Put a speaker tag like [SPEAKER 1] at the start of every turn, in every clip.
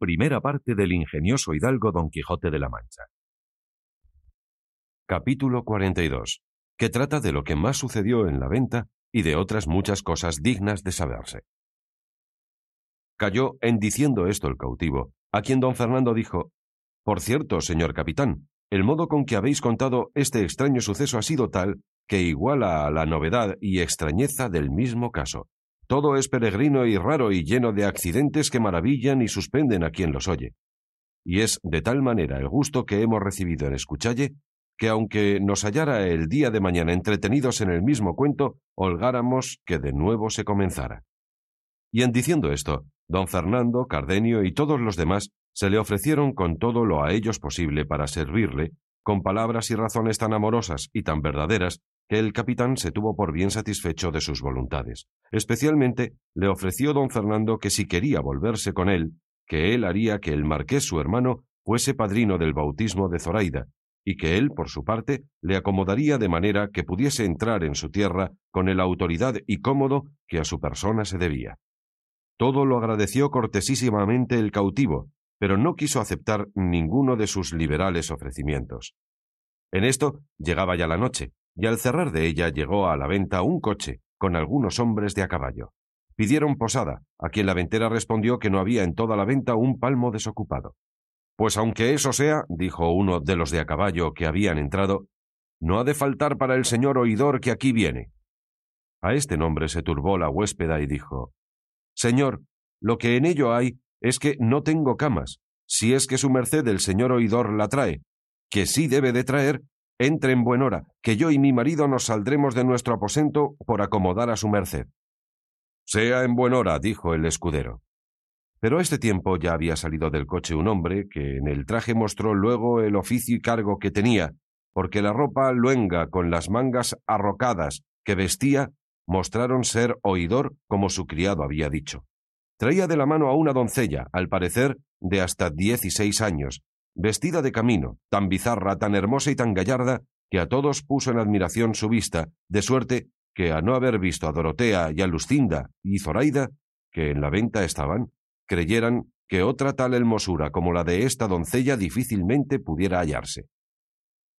[SPEAKER 1] Primera parte del ingenioso hidalgo Don Quijote de la Mancha. Capítulo 42, que trata de lo que más sucedió en la venta y de otras muchas cosas dignas de saberse. Cayó en diciendo esto el cautivo, a quien don Fernando dijo Por cierto, señor capitán, el modo con que habéis contado este extraño suceso ha sido tal que iguala a la novedad y extrañeza del mismo caso. Todo es peregrino y raro y lleno de accidentes que maravillan y suspenden a quien los oye. Y es de tal manera el gusto que hemos recibido en escuchalle, que aunque nos hallara el día de mañana entretenidos en el mismo cuento, holgáramos que de nuevo se comenzara. Y en diciendo esto, don Fernando, Cardenio y todos los demás se le ofrecieron con todo lo a ellos posible para servirle, con palabras y razones tan amorosas y tan verdaderas que el capitán se tuvo por bien satisfecho de sus voluntades. Especialmente le ofreció don Fernando que si quería volverse con él, que él haría que el marqués su hermano fuese padrino del bautismo de Zoraida, y que él, por su parte, le acomodaría de manera que pudiese entrar en su tierra con el autoridad y cómodo que a su persona se debía. Todo lo agradeció cortesísimamente el cautivo, pero no quiso aceptar ninguno de sus liberales ofrecimientos. En esto llegaba ya la noche, y al cerrar de ella llegó a la venta un coche con algunos hombres de a caballo. Pidieron posada, a quien la ventera respondió que no había en toda la venta un palmo desocupado. Pues aunque eso sea, dijo uno de los de a caballo que habían entrado, no ha de faltar para el señor oidor que aquí viene. A este nombre se turbó la huéspeda y dijo Señor, lo que en ello hay es que no tengo camas, si es que su merced el señor oidor la trae, que sí debe de traer, entre en buen hora, que yo y mi marido nos saldremos de nuestro aposento por acomodar a su merced. Sea en buen hora, dijo el escudero. Pero a este tiempo ya había salido del coche un hombre que en el traje mostró luego el oficio y cargo que tenía, porque la ropa luenga con las mangas arrocadas que vestía mostraron ser oidor como su criado había dicho. Traía de la mano a una doncella, al parecer de hasta dieciséis años, vestida de camino, tan bizarra, tan hermosa y tan gallarda, que a todos puso en admiración su vista, de suerte que a no haber visto a Dorotea y a Lucinda y Zoraida, que en la venta estaban, creyeran que otra tal hermosura como la de esta doncella difícilmente pudiera hallarse.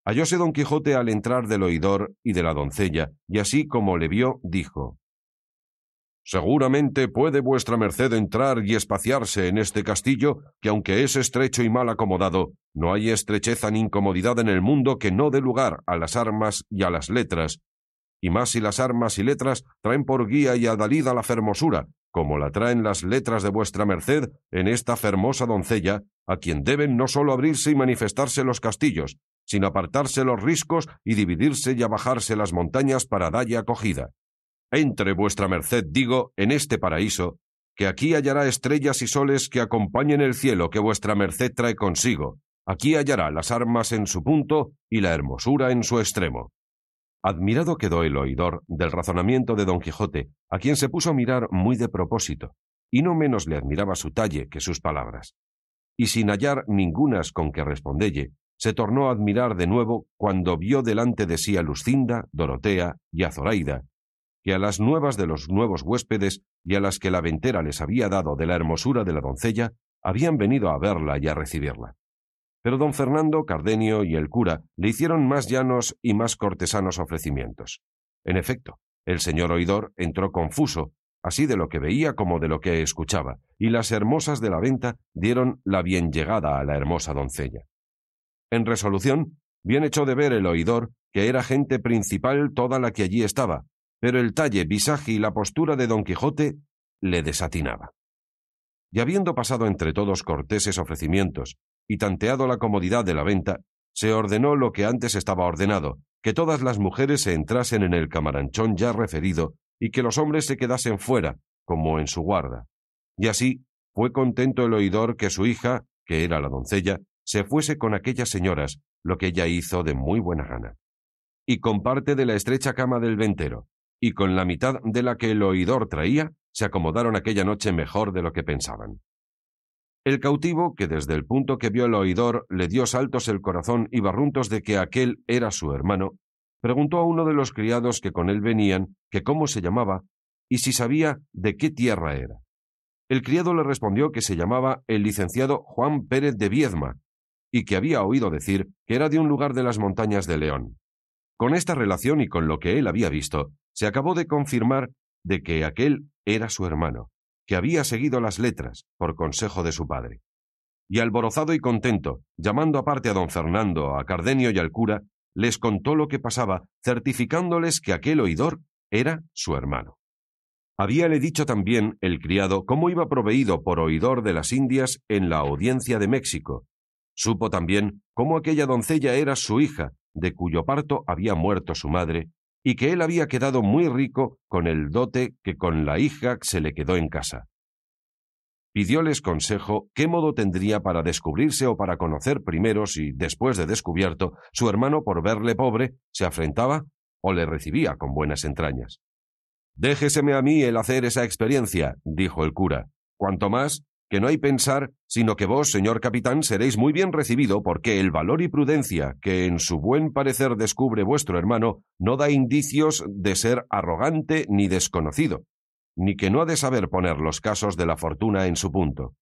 [SPEAKER 1] Hallóse don Quijote al entrar del oidor y de la doncella, y así como le vio, dijo Seguramente puede vuestra merced entrar y espaciarse en este castillo, que aunque es estrecho y mal acomodado, no hay estrecheza ni incomodidad en el mundo que no dé lugar a las armas y a las letras, y más si las armas y letras traen por guía y adalida la fermosura, como la traen las letras de vuestra merced en esta fermosa doncella, a quien deben no sólo abrirse y manifestarse los castillos, sino apartarse los riscos y dividirse y abajarse las montañas para dalle acogida. Entre vuestra merced, digo, en este paraíso, que aquí hallará estrellas y soles que acompañen el cielo que vuestra merced trae consigo, aquí hallará las armas en su punto y la hermosura en su extremo. Admirado quedó el oidor del razonamiento de don Quijote, a quien se puso a mirar muy de propósito, y no menos le admiraba su talle que sus palabras. Y sin hallar ningunas con que respondelle, se tornó a admirar de nuevo cuando vio delante de sí a Lucinda, Dorotea y a Zoraida, que a las nuevas de los nuevos huéspedes y a las que la ventera les había dado de la hermosura de la doncella, habían venido a verla y a recibirla. Pero don Fernando, Cardenio y el cura le hicieron más llanos y más cortesanos ofrecimientos. En efecto, el señor oidor entró confuso, así de lo que veía como de lo que escuchaba, y las hermosas de la venta dieron la bien llegada a la hermosa doncella. En resolución, bien echó de ver el oidor que era gente principal toda la que allí estaba, pero el talle, visaje y la postura de don Quijote le desatinaba. Y habiendo pasado entre todos corteses ofrecimientos y tanteado la comodidad de la venta, se ordenó lo que antes estaba ordenado, que todas las mujeres se entrasen en el camaranchón ya referido y que los hombres se quedasen fuera, como en su guarda. Y así fue contento el oidor que su hija, que era la doncella, se fuese con aquellas señoras, lo que ella hizo de muy buena gana. Y con parte de la estrecha cama del ventero, y con la mitad de la que el oidor traía, se acomodaron aquella noche mejor de lo que pensaban. El cautivo, que desde el punto que vio el oidor le dio saltos el corazón y barruntos de que aquel era su hermano, preguntó a uno de los criados que con él venían que cómo se llamaba y si sabía de qué tierra era. El criado le respondió que se llamaba el licenciado Juan Pérez de Viedma, y que había oído decir que era de un lugar de las montañas de León. Con esta relación y con lo que él había visto, se acabó de confirmar de que aquel era su hermano, que había seguido las letras por consejo de su padre. Y alborozado y contento, llamando aparte a don Fernando, a Cardenio y al cura, les contó lo que pasaba, certificándoles que aquel oidor era su hermano. Habíale dicho también el criado cómo iba proveído por oidor de las Indias en la audiencia de México. Supo también cómo aquella doncella era su hija, de cuyo parto había muerto su madre, y que él había quedado muy rico con el dote que con la hija se le quedó en casa pidióles consejo qué modo tendría para descubrirse o para conocer primero si, después de descubierto, su hermano, por verle pobre, se afrentaba o le recibía con buenas entrañas. Déjeseme a mí el hacer esa experiencia, dijo el cura, cuanto más que no hay pensar, sino que vos, señor capitán, seréis muy bien recibido, porque el valor y prudencia que en su buen parecer descubre vuestro hermano no da indicios de ser arrogante ni desconocido, ni que no ha de saber poner los casos de la fortuna en su punto.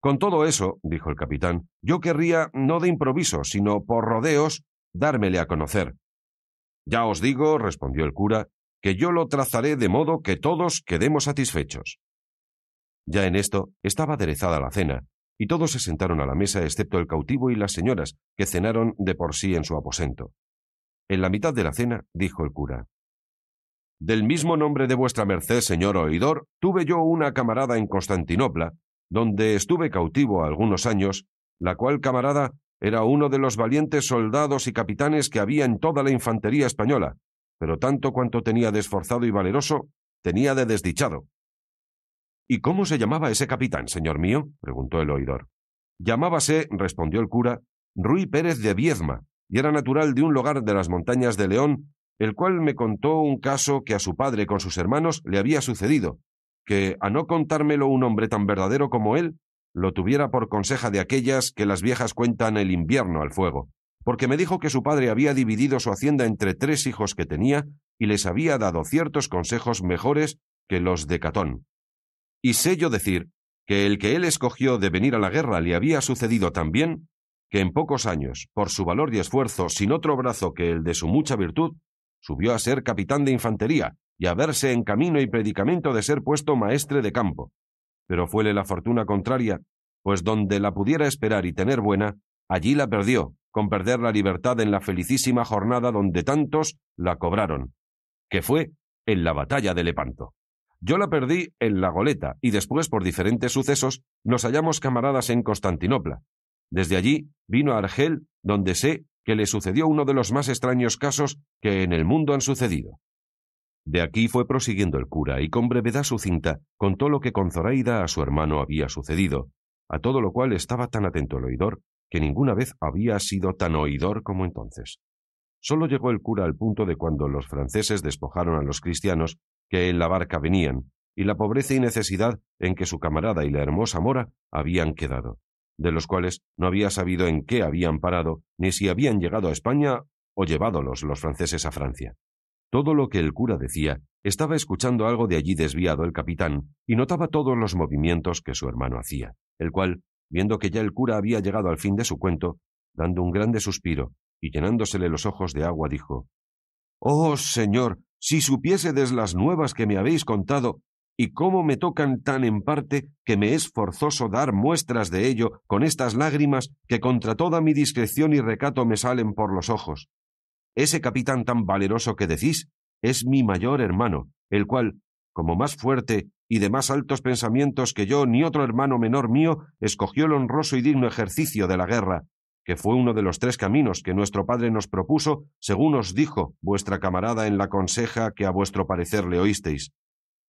[SPEAKER 1] Con todo eso, dijo el capitán, yo querría, no de improviso, sino por rodeos, dármele a conocer. Ya os digo, respondió el cura, que yo lo trazaré de modo que todos quedemos satisfechos. Ya en esto estaba aderezada la cena, y todos se sentaron a la mesa excepto el cautivo y las señoras, que cenaron de por sí en su aposento. En la mitad de la cena dijo el cura del mismo nombre de vuestra merced, señor oidor, tuve yo una camarada en Constantinopla, donde estuve cautivo algunos años, la cual camarada era uno de los valientes soldados y capitanes que había en toda la infantería española, pero tanto cuanto tenía de esforzado y valeroso, tenía de desdichado. ¿Y cómo se llamaba ese capitán, señor mío? preguntó el oidor. Llamábase, respondió el cura, Ruy Pérez de Viezma, y era natural de un lugar de las montañas de León el cual me contó un caso que a su padre con sus hermanos le había sucedido, que, a no contármelo un hombre tan verdadero como él, lo tuviera por conseja de aquellas que las viejas cuentan el invierno al fuego, porque me dijo que su padre había dividido su hacienda entre tres hijos que tenía y les había dado ciertos consejos mejores que los de Catón. Y sé yo decir que el que él escogió de venir a la guerra le había sucedido tan bien que en pocos años, por su valor y esfuerzo, sin otro brazo que el de su mucha virtud, subió a ser capitán de infantería y a verse en camino y predicamento de ser puesto maestre de campo. Pero fuele la fortuna contraria, pues donde la pudiera esperar y tener buena, allí la perdió, con perder la libertad en la felicísima jornada donde tantos la cobraron, que fue en la batalla de Lepanto. Yo la perdí en la goleta y después, por diferentes sucesos, nos hallamos camaradas en Constantinopla. Desde allí vino a Argel, donde sé que le sucedió uno de los más extraños casos que en el mundo han sucedido. De aquí fue prosiguiendo el cura y con brevedad sucinta contó lo que con Zoraida a su hermano había sucedido, a todo lo cual estaba tan atento el oidor que ninguna vez había sido tan oidor como entonces. Solo llegó el cura al punto de cuando los franceses despojaron a los cristianos que en la barca venían, y la pobreza y necesidad en que su camarada y la hermosa mora habían quedado de los cuales no había sabido en qué habían parado, ni si habían llegado a España o llevádolos los franceses a Francia. Todo lo que el cura decía, estaba escuchando algo de allí desviado el capitán, y notaba todos los movimientos que su hermano hacía, el cual, viendo que ya el cura había llegado al fin de su cuento, dando un grande suspiro y llenándosele los ojos de agua, dijo Oh, señor, si supiésedes las nuevas que me habéis contado, y cómo me tocan tan en parte que me es forzoso dar muestras de ello con estas lágrimas que contra toda mi discreción y recato me salen por los ojos. Ese capitán tan valeroso que decís es mi mayor hermano, el cual, como más fuerte y de más altos pensamientos que yo ni otro hermano menor mío, escogió el honroso y digno ejercicio de la guerra, que fue uno de los tres caminos que nuestro Padre nos propuso, según os dijo vuestra camarada en la conseja que a vuestro parecer le oísteis.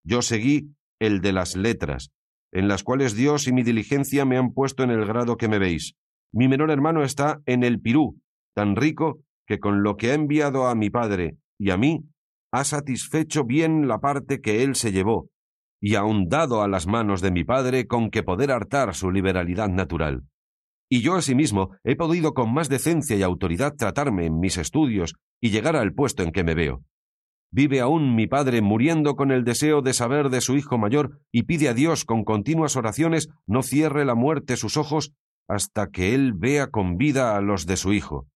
[SPEAKER 1] Yo seguí el de las letras, en las cuales Dios y mi diligencia me han puesto en el grado que me veis. Mi menor hermano está en el Pirú, tan rico que con lo que ha enviado a mi padre y a mí, ha satisfecho bien la parte que él se llevó, y aun dado a las manos de mi padre con que poder hartar su liberalidad natural. Y yo asimismo he podido con más decencia y autoridad tratarme en mis estudios y llegar al puesto en que me veo. Vive aún mi padre muriendo con el deseo de saber de su hijo mayor y pide a Dios con continuas oraciones no cierre la muerte sus ojos hasta que él vea con vida a los de su hijo.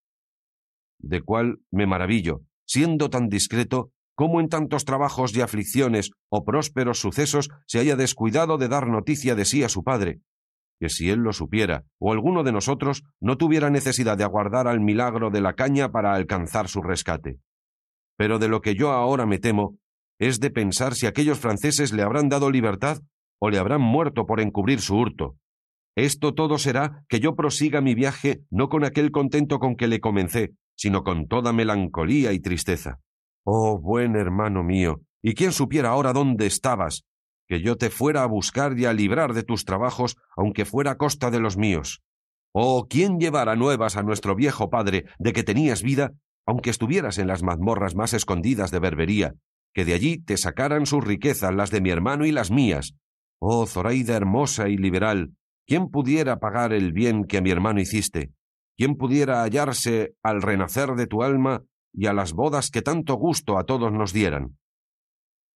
[SPEAKER 1] De cual me maravillo, siendo tan discreto, cómo en tantos trabajos y aflicciones o prósperos sucesos se haya descuidado de dar noticia de sí a su padre, que si él lo supiera, o alguno de nosotros, no tuviera necesidad de aguardar al milagro de la caña para alcanzar su rescate. Pero de lo que yo ahora me temo es de pensar si aquellos franceses le habrán dado libertad o le habrán muerto por encubrir su hurto. Esto todo será que yo prosiga mi viaje no con aquel contento con que le comencé, sino con toda melancolía y tristeza. Oh, buen hermano mío, ¿y quién supiera ahora dónde estabas? Que yo te fuera a buscar y a librar de tus trabajos, aunque fuera a costa de los míos. Oh, ¿quién llevara nuevas a nuestro viejo padre de que tenías vida aunque estuvieras en las mazmorras más escondidas de Berbería, que de allí te sacaran sus riquezas, las de mi hermano y las mías. Oh, Zoraida hermosa y liberal, ¿quién pudiera pagar el bien que a mi hermano hiciste? ¿Quién pudiera hallarse al renacer de tu alma y a las bodas que tanto gusto a todos nos dieran?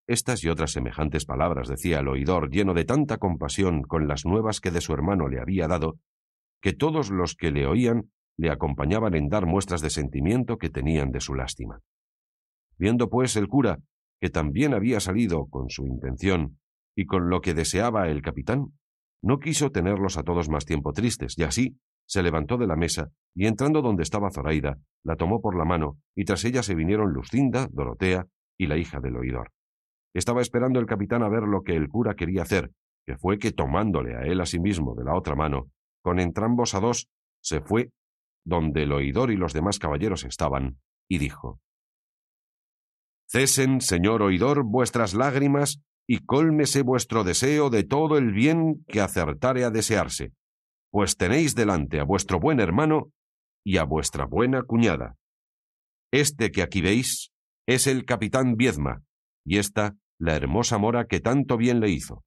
[SPEAKER 1] Estas y otras semejantes palabras decía el oidor lleno de tanta compasión con las nuevas que de su hermano le había dado, que todos los que le oían le acompañaban en dar muestras de sentimiento que tenían de su lástima. Viendo, pues, el cura que también había salido con su intención y con lo que deseaba el capitán, no quiso tenerlos a todos más tiempo tristes, y así se levantó de la mesa y entrando donde estaba Zoraida, la tomó por la mano, y tras ella se vinieron Lucinda, Dorotea y la hija del oidor. Estaba esperando el capitán a ver lo que el cura quería hacer, que fue que tomándole a él a sí mismo de la otra mano, con entrambos a dos, se fue donde el oidor y los demás caballeros estaban, y dijo Cesen, señor oidor, vuestras lágrimas, y cólmese vuestro deseo de todo el bien que acertare a desearse, pues tenéis delante a vuestro buen hermano y a vuestra buena cuñada. Este que aquí veis es el capitán Viedma, y esta la hermosa mora que tanto bien le hizo.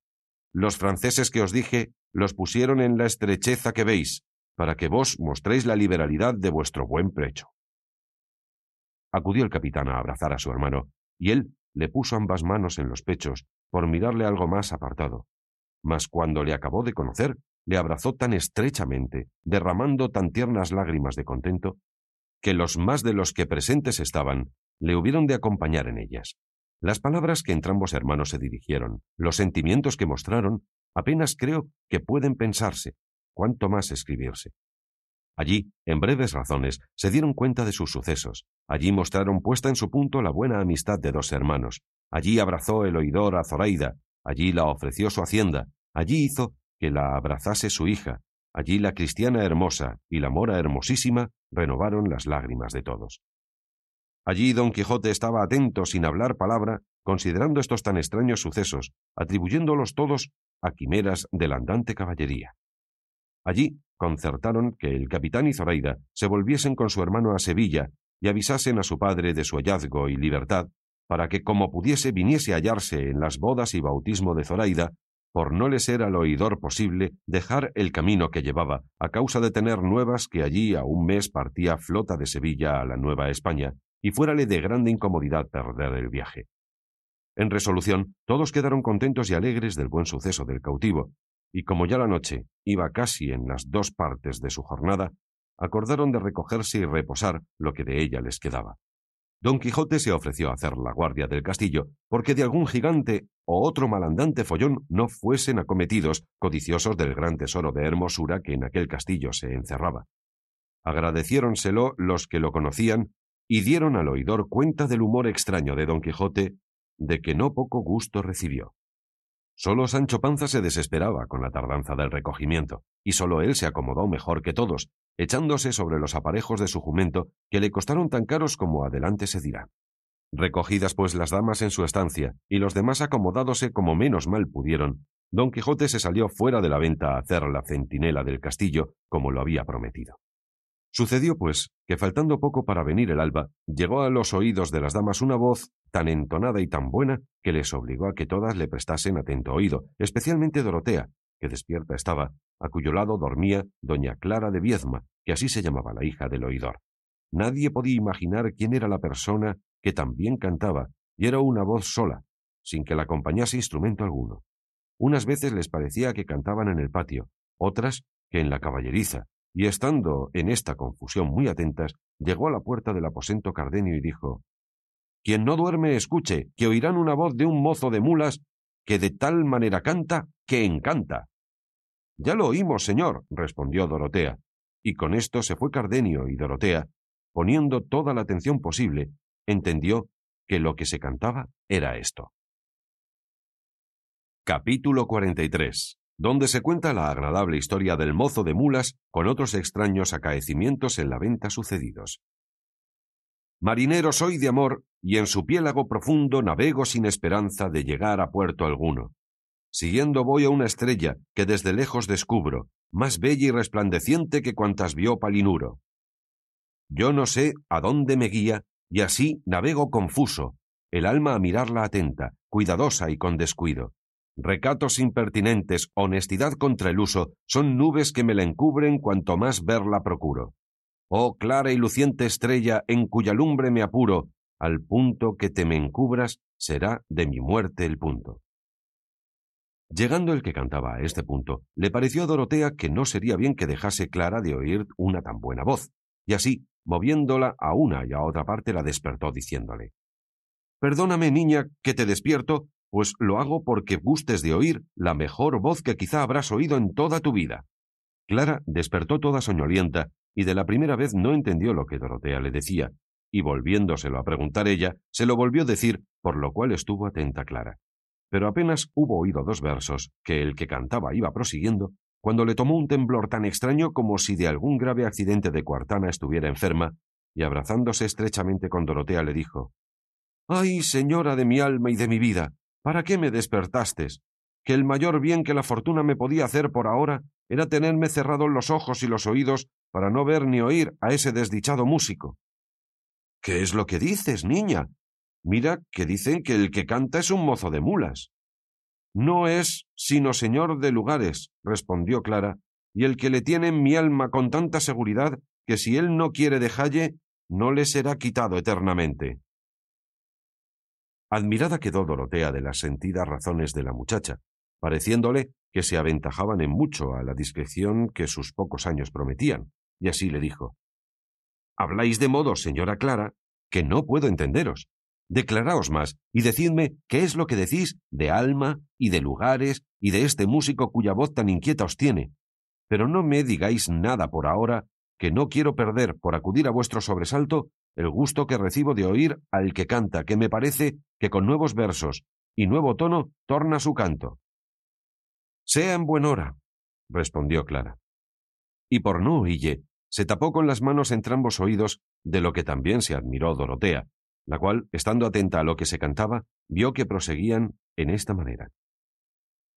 [SPEAKER 1] Los franceses que os dije los pusieron en la estrecheza que veis, para que vos mostréis la liberalidad de vuestro buen precho. Acudió el capitán a abrazar a su hermano, y él le puso ambas manos en los pechos, por mirarle algo más apartado. Mas cuando le acabó de conocer, le abrazó tan estrechamente, derramando tan tiernas lágrimas de contento, que los más de los que presentes estaban le hubieron de acompañar en ellas. Las palabras que entrambos hermanos se dirigieron, los sentimientos que mostraron, apenas creo que pueden pensarse, cuánto más escribirse. Allí, en breves razones, se dieron cuenta de sus sucesos. Allí mostraron puesta en su punto la buena amistad de dos hermanos. Allí abrazó el oidor a Zoraida. Allí la ofreció su hacienda. Allí hizo que la abrazase su hija. Allí la cristiana hermosa y la mora hermosísima renovaron las lágrimas de todos. Allí don Quijote estaba atento sin hablar palabra, considerando estos tan extraños sucesos, atribuyéndolos todos a quimeras de la andante caballería. Allí concertaron que el capitán y Zoraida se volviesen con su hermano a Sevilla y avisasen a su padre de su hallazgo y libertad, para que como pudiese viniese a hallarse en las bodas y bautismo de Zoraida, por no le ser al oidor posible dejar el camino que llevaba, a causa de tener nuevas que allí a un mes partía flota de Sevilla a la Nueva España, y fuérale de grande incomodidad perder el viaje. En resolución, todos quedaron contentos y alegres del buen suceso del cautivo, y como ya la noche iba casi en las dos partes de su jornada, acordaron de recogerse y reposar lo que de ella les quedaba. Don Quijote se ofreció a hacer la guardia del castillo, porque de algún gigante o otro malandante follón no fuesen acometidos, codiciosos del gran tesoro de hermosura que en aquel castillo se encerraba. Agradeciéronselo los que lo conocían y dieron al oidor cuenta del humor extraño de Don Quijote, de que no poco gusto recibió. Solo Sancho Panza se desesperaba con la tardanza del recogimiento, y solo él se acomodó mejor que todos, echándose sobre los aparejos de su jumento, que le costaron tan caros como adelante se dirá. Recogidas pues las damas en su estancia, y los demás acomodádose como menos mal pudieron, don Quijote se salió fuera de la venta a hacer la centinela del castillo, como lo había prometido. Sucedió, pues, que faltando poco para venir el alba, llegó a los oídos de las damas una voz tan entonada y tan buena que les obligó a que todas le prestasen atento oído, especialmente Dorotea, que despierta estaba, a cuyo lado dormía doña Clara de Viezma, que así se llamaba la hija del oidor. Nadie podía imaginar quién era la persona que también cantaba, y era una voz sola, sin que la acompañase instrumento alguno. Unas veces les parecía que cantaban en el patio, otras que en la caballeriza, y estando en esta confusión muy atentas, llegó a la puerta del aposento Cardenio y dijo Quien no duerme escuche, que oirán una voz de un mozo de mulas que de tal manera canta que encanta. Ya lo oímos, señor, respondió Dorotea, y con esto se fue Cardenio y Dorotea, poniendo toda la atención posible, entendió que lo que se cantaba era esto. Capítulo 43 donde se cuenta la agradable historia del mozo de mulas con otros extraños acaecimientos en la venta sucedidos. Marinero soy de amor, y en su piélago profundo navego sin esperanza de llegar a puerto alguno. Siguiendo voy a una estrella que desde lejos descubro, más bella y resplandeciente que cuantas vio Palinuro. Yo no sé a dónde me guía, y así navego confuso, el alma a mirarla atenta, cuidadosa y con descuido. Recatos impertinentes, honestidad contra el uso, son nubes que me la encubren cuanto más verla procuro. Oh clara y luciente estrella, en cuya lumbre me apuro, al punto que te me encubras, será de mi muerte el punto. Llegando el que cantaba a este punto, le pareció a Dorotea que no sería bien que dejase Clara de oír una tan buena voz, y así, moviéndola a una y a otra parte, la despertó diciéndole Perdóname, niña, que te despierto, pues lo hago porque gustes de oír la mejor voz que quizá habrás oído en toda tu vida. Clara despertó toda soñolienta y de la primera vez no entendió lo que Dorotea le decía, y volviéndoselo a preguntar ella, se lo volvió a decir, por lo cual estuvo atenta Clara. Pero apenas hubo oído dos versos, que el que cantaba iba prosiguiendo, cuando le tomó un temblor tan extraño como si de algún grave accidente de Cuartana estuviera enferma, y abrazándose estrechamente con Dorotea le dijo Ay, señora de mi alma y de mi vida, ¿Para qué me despertastes? Que el mayor bien que la fortuna me podía hacer por ahora era tenerme cerrados los ojos y los oídos para no ver ni oír a ese desdichado músico. ¿Qué es lo que dices, niña? Mira que dicen que el que canta es un mozo de mulas. No es sino señor de lugares, respondió Clara, y el que le tiene en mi alma con tanta seguridad que si él no quiere dejalle, no le será quitado eternamente. Admirada quedó Dorotea de las sentidas razones de la muchacha, pareciéndole que se aventajaban en mucho a la discreción que sus pocos años prometían, y así le dijo Habláis de modo, señora Clara, que no puedo entenderos. Declaraos más y decidme qué es lo que decís de alma y de lugares y de este músico cuya voz tan inquieta os tiene. Pero no me digáis nada por ahora, que no quiero perder por acudir a vuestro sobresalto el gusto que recibo de oír al que canta, que me parece que con nuevos versos y nuevo tono torna su canto. Sea en buen hora, respondió Clara. Y por no oílle, se tapó con las manos entrambos oídos, de lo que también se admiró Dorotea, la cual, estando atenta a lo que se cantaba, vio que proseguían en esta manera.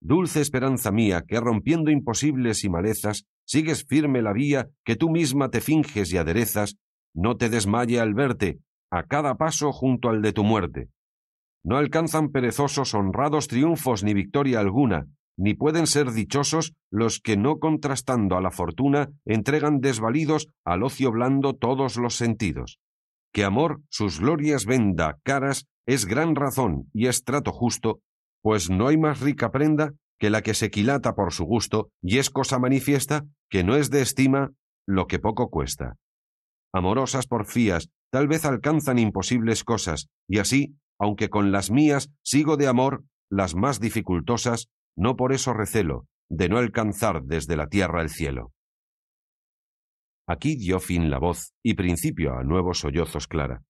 [SPEAKER 1] Dulce esperanza mía, que rompiendo imposibles y malezas, sigues firme la vía que tú misma te finges y aderezas no te desmaye al verte, a cada paso junto al de tu muerte. No alcanzan perezosos honrados triunfos ni victoria alguna, ni pueden ser dichosos los que no contrastando a la fortuna entregan desvalidos al ocio blando todos los sentidos. Que amor sus glorias venda caras es gran razón y es trato justo, pues no hay más rica prenda que la que se quilata por su gusto y es cosa manifiesta que no es de estima lo que poco cuesta amorosas porfías, tal vez alcanzan imposibles cosas, y así, aunque con las mías sigo de amor las más dificultosas, no por eso recelo, de no alcanzar desde la tierra el cielo. Aquí dio fin la voz y principio a nuevos sollozos Clara,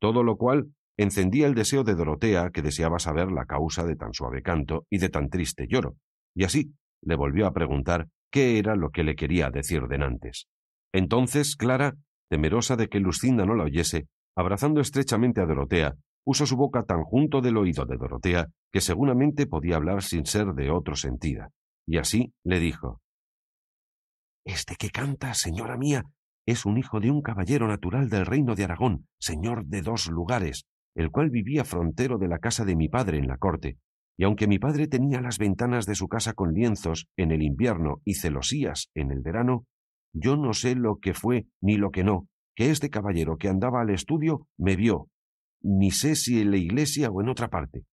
[SPEAKER 1] todo lo cual encendía el deseo de Dorotea, que deseaba saber la causa de tan suave canto y de tan triste lloro, y así le volvió a preguntar qué era lo que le quería decir denantes. Entonces Clara, temerosa de que Lucinda no la oyese, abrazando estrechamente a Dorotea, puso su boca tan junto del oído de Dorotea que seguramente podía hablar sin ser de otro sentida, y así le dijo Este que canta, señora mía, es un hijo de un caballero natural del reino de Aragón, señor de dos lugares, el cual vivía frontero de la casa de mi padre en la corte, y aunque mi padre tenía las ventanas de su casa con lienzos en el invierno y celosías en el verano, yo no sé lo que fue ni lo que no, que este caballero que andaba al estudio me vio, ni sé si en la iglesia o en otra parte.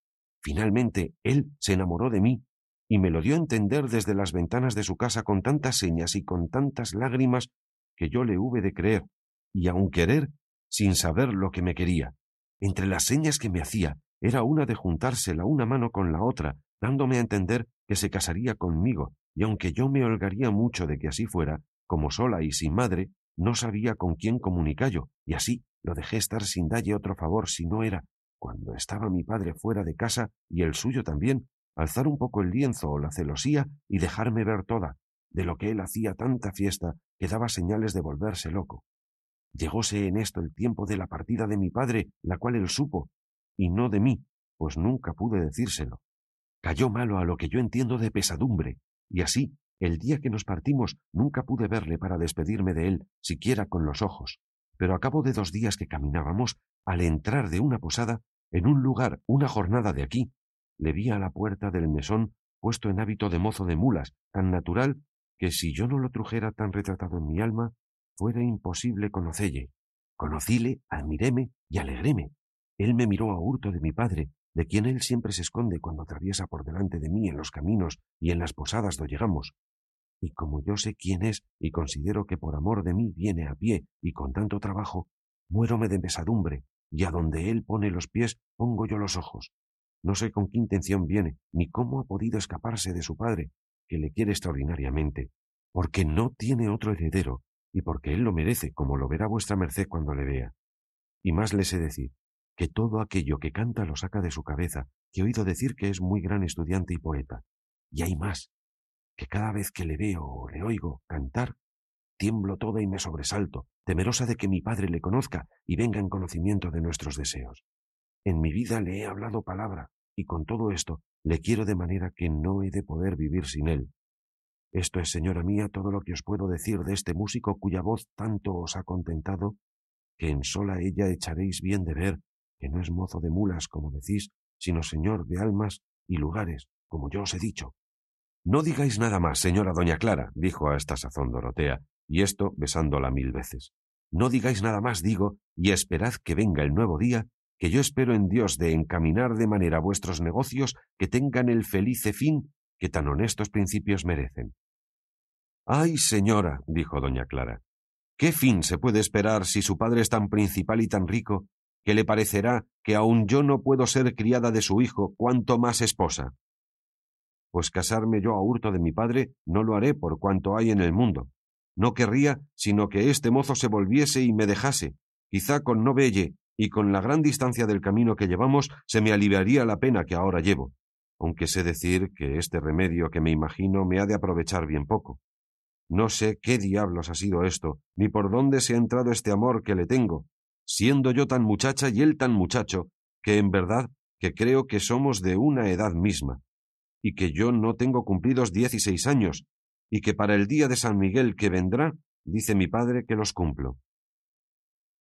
[SPEAKER 1] Finalmente, él se enamoró de mí y me lo dio a entender desde las ventanas de su casa con tantas señas y con tantas lágrimas que yo le hube de creer, y aun querer, sin saber lo que me quería. Entre las señas que me hacía era una de juntarse la una mano con la otra, dándome a entender que se casaría conmigo, y aunque yo me holgaría mucho de que así fuera, como sola y sin madre, no sabía con quién comunicallo, y así lo dejé estar sin dalle otro favor si no era, cuando estaba mi padre fuera de casa y el suyo también, alzar un poco el lienzo o la celosía y dejarme ver toda, de lo que él hacía tanta fiesta que daba señales de volverse loco. Llegóse en esto el tiempo de la partida de mi padre, la cual él supo, y no de mí, pues nunca pude decírselo. Cayó malo a lo que yo entiendo de pesadumbre, y así, el día que nos partimos, nunca pude verle para despedirme de él, siquiera con los ojos. Pero a cabo de dos días que caminábamos, al entrar de una posada, en un lugar una jornada de aquí, le vi a la puerta del mesón puesto en hábito de mozo de mulas, tan natural que si yo no lo trujera tan retratado en mi alma, fuera imposible conocelle. Conocíle, admiréme y alegréme, él me miró a hurto de mi padre, de quien él siempre se esconde cuando atraviesa por delante de mí en los caminos y en las posadas do llegamos. Y como yo sé quién es y considero que por amor de mí viene a pie y con tanto trabajo, muérome de pesadumbre, y a donde él pone los pies pongo yo los ojos. No sé con qué intención viene, ni cómo ha podido escaparse de su padre, que le quiere extraordinariamente, porque no tiene otro heredero, y porque él lo merece, como lo verá vuestra merced cuando le vea. Y más le sé decir, que todo aquello que canta lo saca de su cabeza, que he oído decir que es muy gran estudiante y poeta. Y hay más, que cada vez que le veo o le oigo cantar, tiemblo toda y me sobresalto, temerosa de que mi padre le conozca y venga en conocimiento de nuestros deseos. En mi vida le he hablado palabra, y con todo esto le quiero de manera que no he de poder vivir sin él. Esto es, señora mía, todo lo que os puedo decir de este músico cuya voz tanto os ha contentado, que en sola ella echaréis bien de ver que no es mozo de mulas, como decís, sino señor de almas y lugares, como yo os he dicho. No digáis nada más, señora doña Clara, dijo a esta sazón Dorotea, y esto besándola mil veces. No digáis nada más, digo, y esperad que venga el nuevo día, que yo espero en Dios de encaminar de manera vuestros negocios que tengan el felice fin que tan honestos principios merecen. Ay, señora, dijo doña Clara, ¿qué fin se puede esperar si su padre es tan principal y tan rico que le parecerá que aun yo no puedo ser criada de su hijo, cuanto más esposa. Pues casarme yo a hurto de mi padre no lo haré por cuanto hay en el mundo. No querría sino que este mozo se volviese y me dejase, quizá con no velle y con la gran distancia del camino que llevamos se me aliviaría la pena que ahora llevo, aunque sé decir que este remedio que me imagino me ha de aprovechar bien poco. No sé qué diablos ha sido esto, ni por dónde se ha entrado este amor que le tengo, siendo yo tan muchacha y él tan muchacho, que en verdad que creo que somos de una edad misma, y que yo no tengo cumplidos dieciséis años, y que para el día de San Miguel que vendrá, dice mi padre que los cumplo.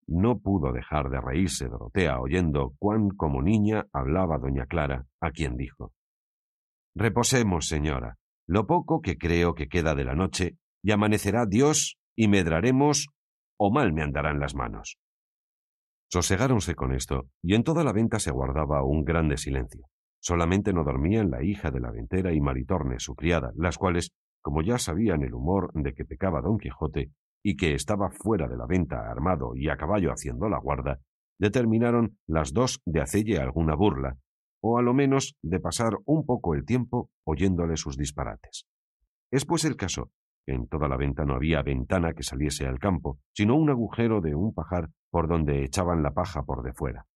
[SPEAKER 1] No pudo dejar de reírse Dorotea oyendo cuán como niña hablaba doña Clara, a quien dijo Reposemos, señora, lo poco que creo que queda de la noche, y amanecerá Dios, y medraremos, o mal me andarán las manos. Sosegáronse con esto, y en toda la venta se guardaba un grande silencio. Solamente no dormían la hija de la ventera y Maritorne, su criada, las cuales, como ya sabían el humor de que pecaba don Quijote, y que estaba fuera de la venta armado y a caballo haciendo la guarda, determinaron las dos de hacelle alguna burla, o a lo menos de pasar un poco el tiempo oyéndole sus disparates. Es pues el caso que en toda la venta no había ventana que saliese al campo, sino un agujero de un pajar por donde echaban la paja por de fuera.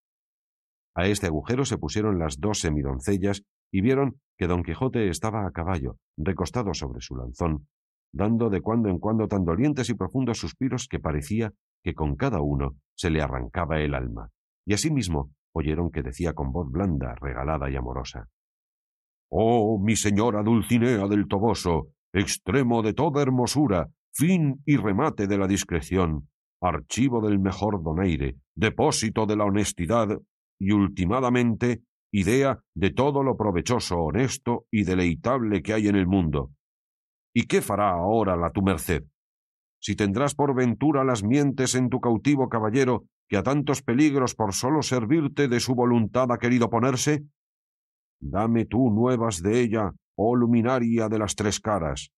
[SPEAKER 1] A este agujero se pusieron las dos semidoncellas y vieron que don Quijote estaba a caballo, recostado sobre su lanzón, dando de cuando en cuando tan dolientes y profundos suspiros que parecía que con cada uno se le arrancaba el alma, y asimismo oyeron que decía con voz blanda, regalada y amorosa Oh, mi señora Dulcinea del Toboso, extremo de toda hermosura, fin y remate de la discreción, archivo del mejor donaire, depósito de la honestidad y ultimadamente idea de todo lo provechoso, honesto y deleitable que hay en el mundo. ¿Y qué fará ahora la tu merced? Si tendrás por ventura las mientes en tu cautivo caballero, que a tantos peligros por solo servirte de su voluntad ha querido ponerse, dame tú nuevas de ella, oh luminaria de las tres caras.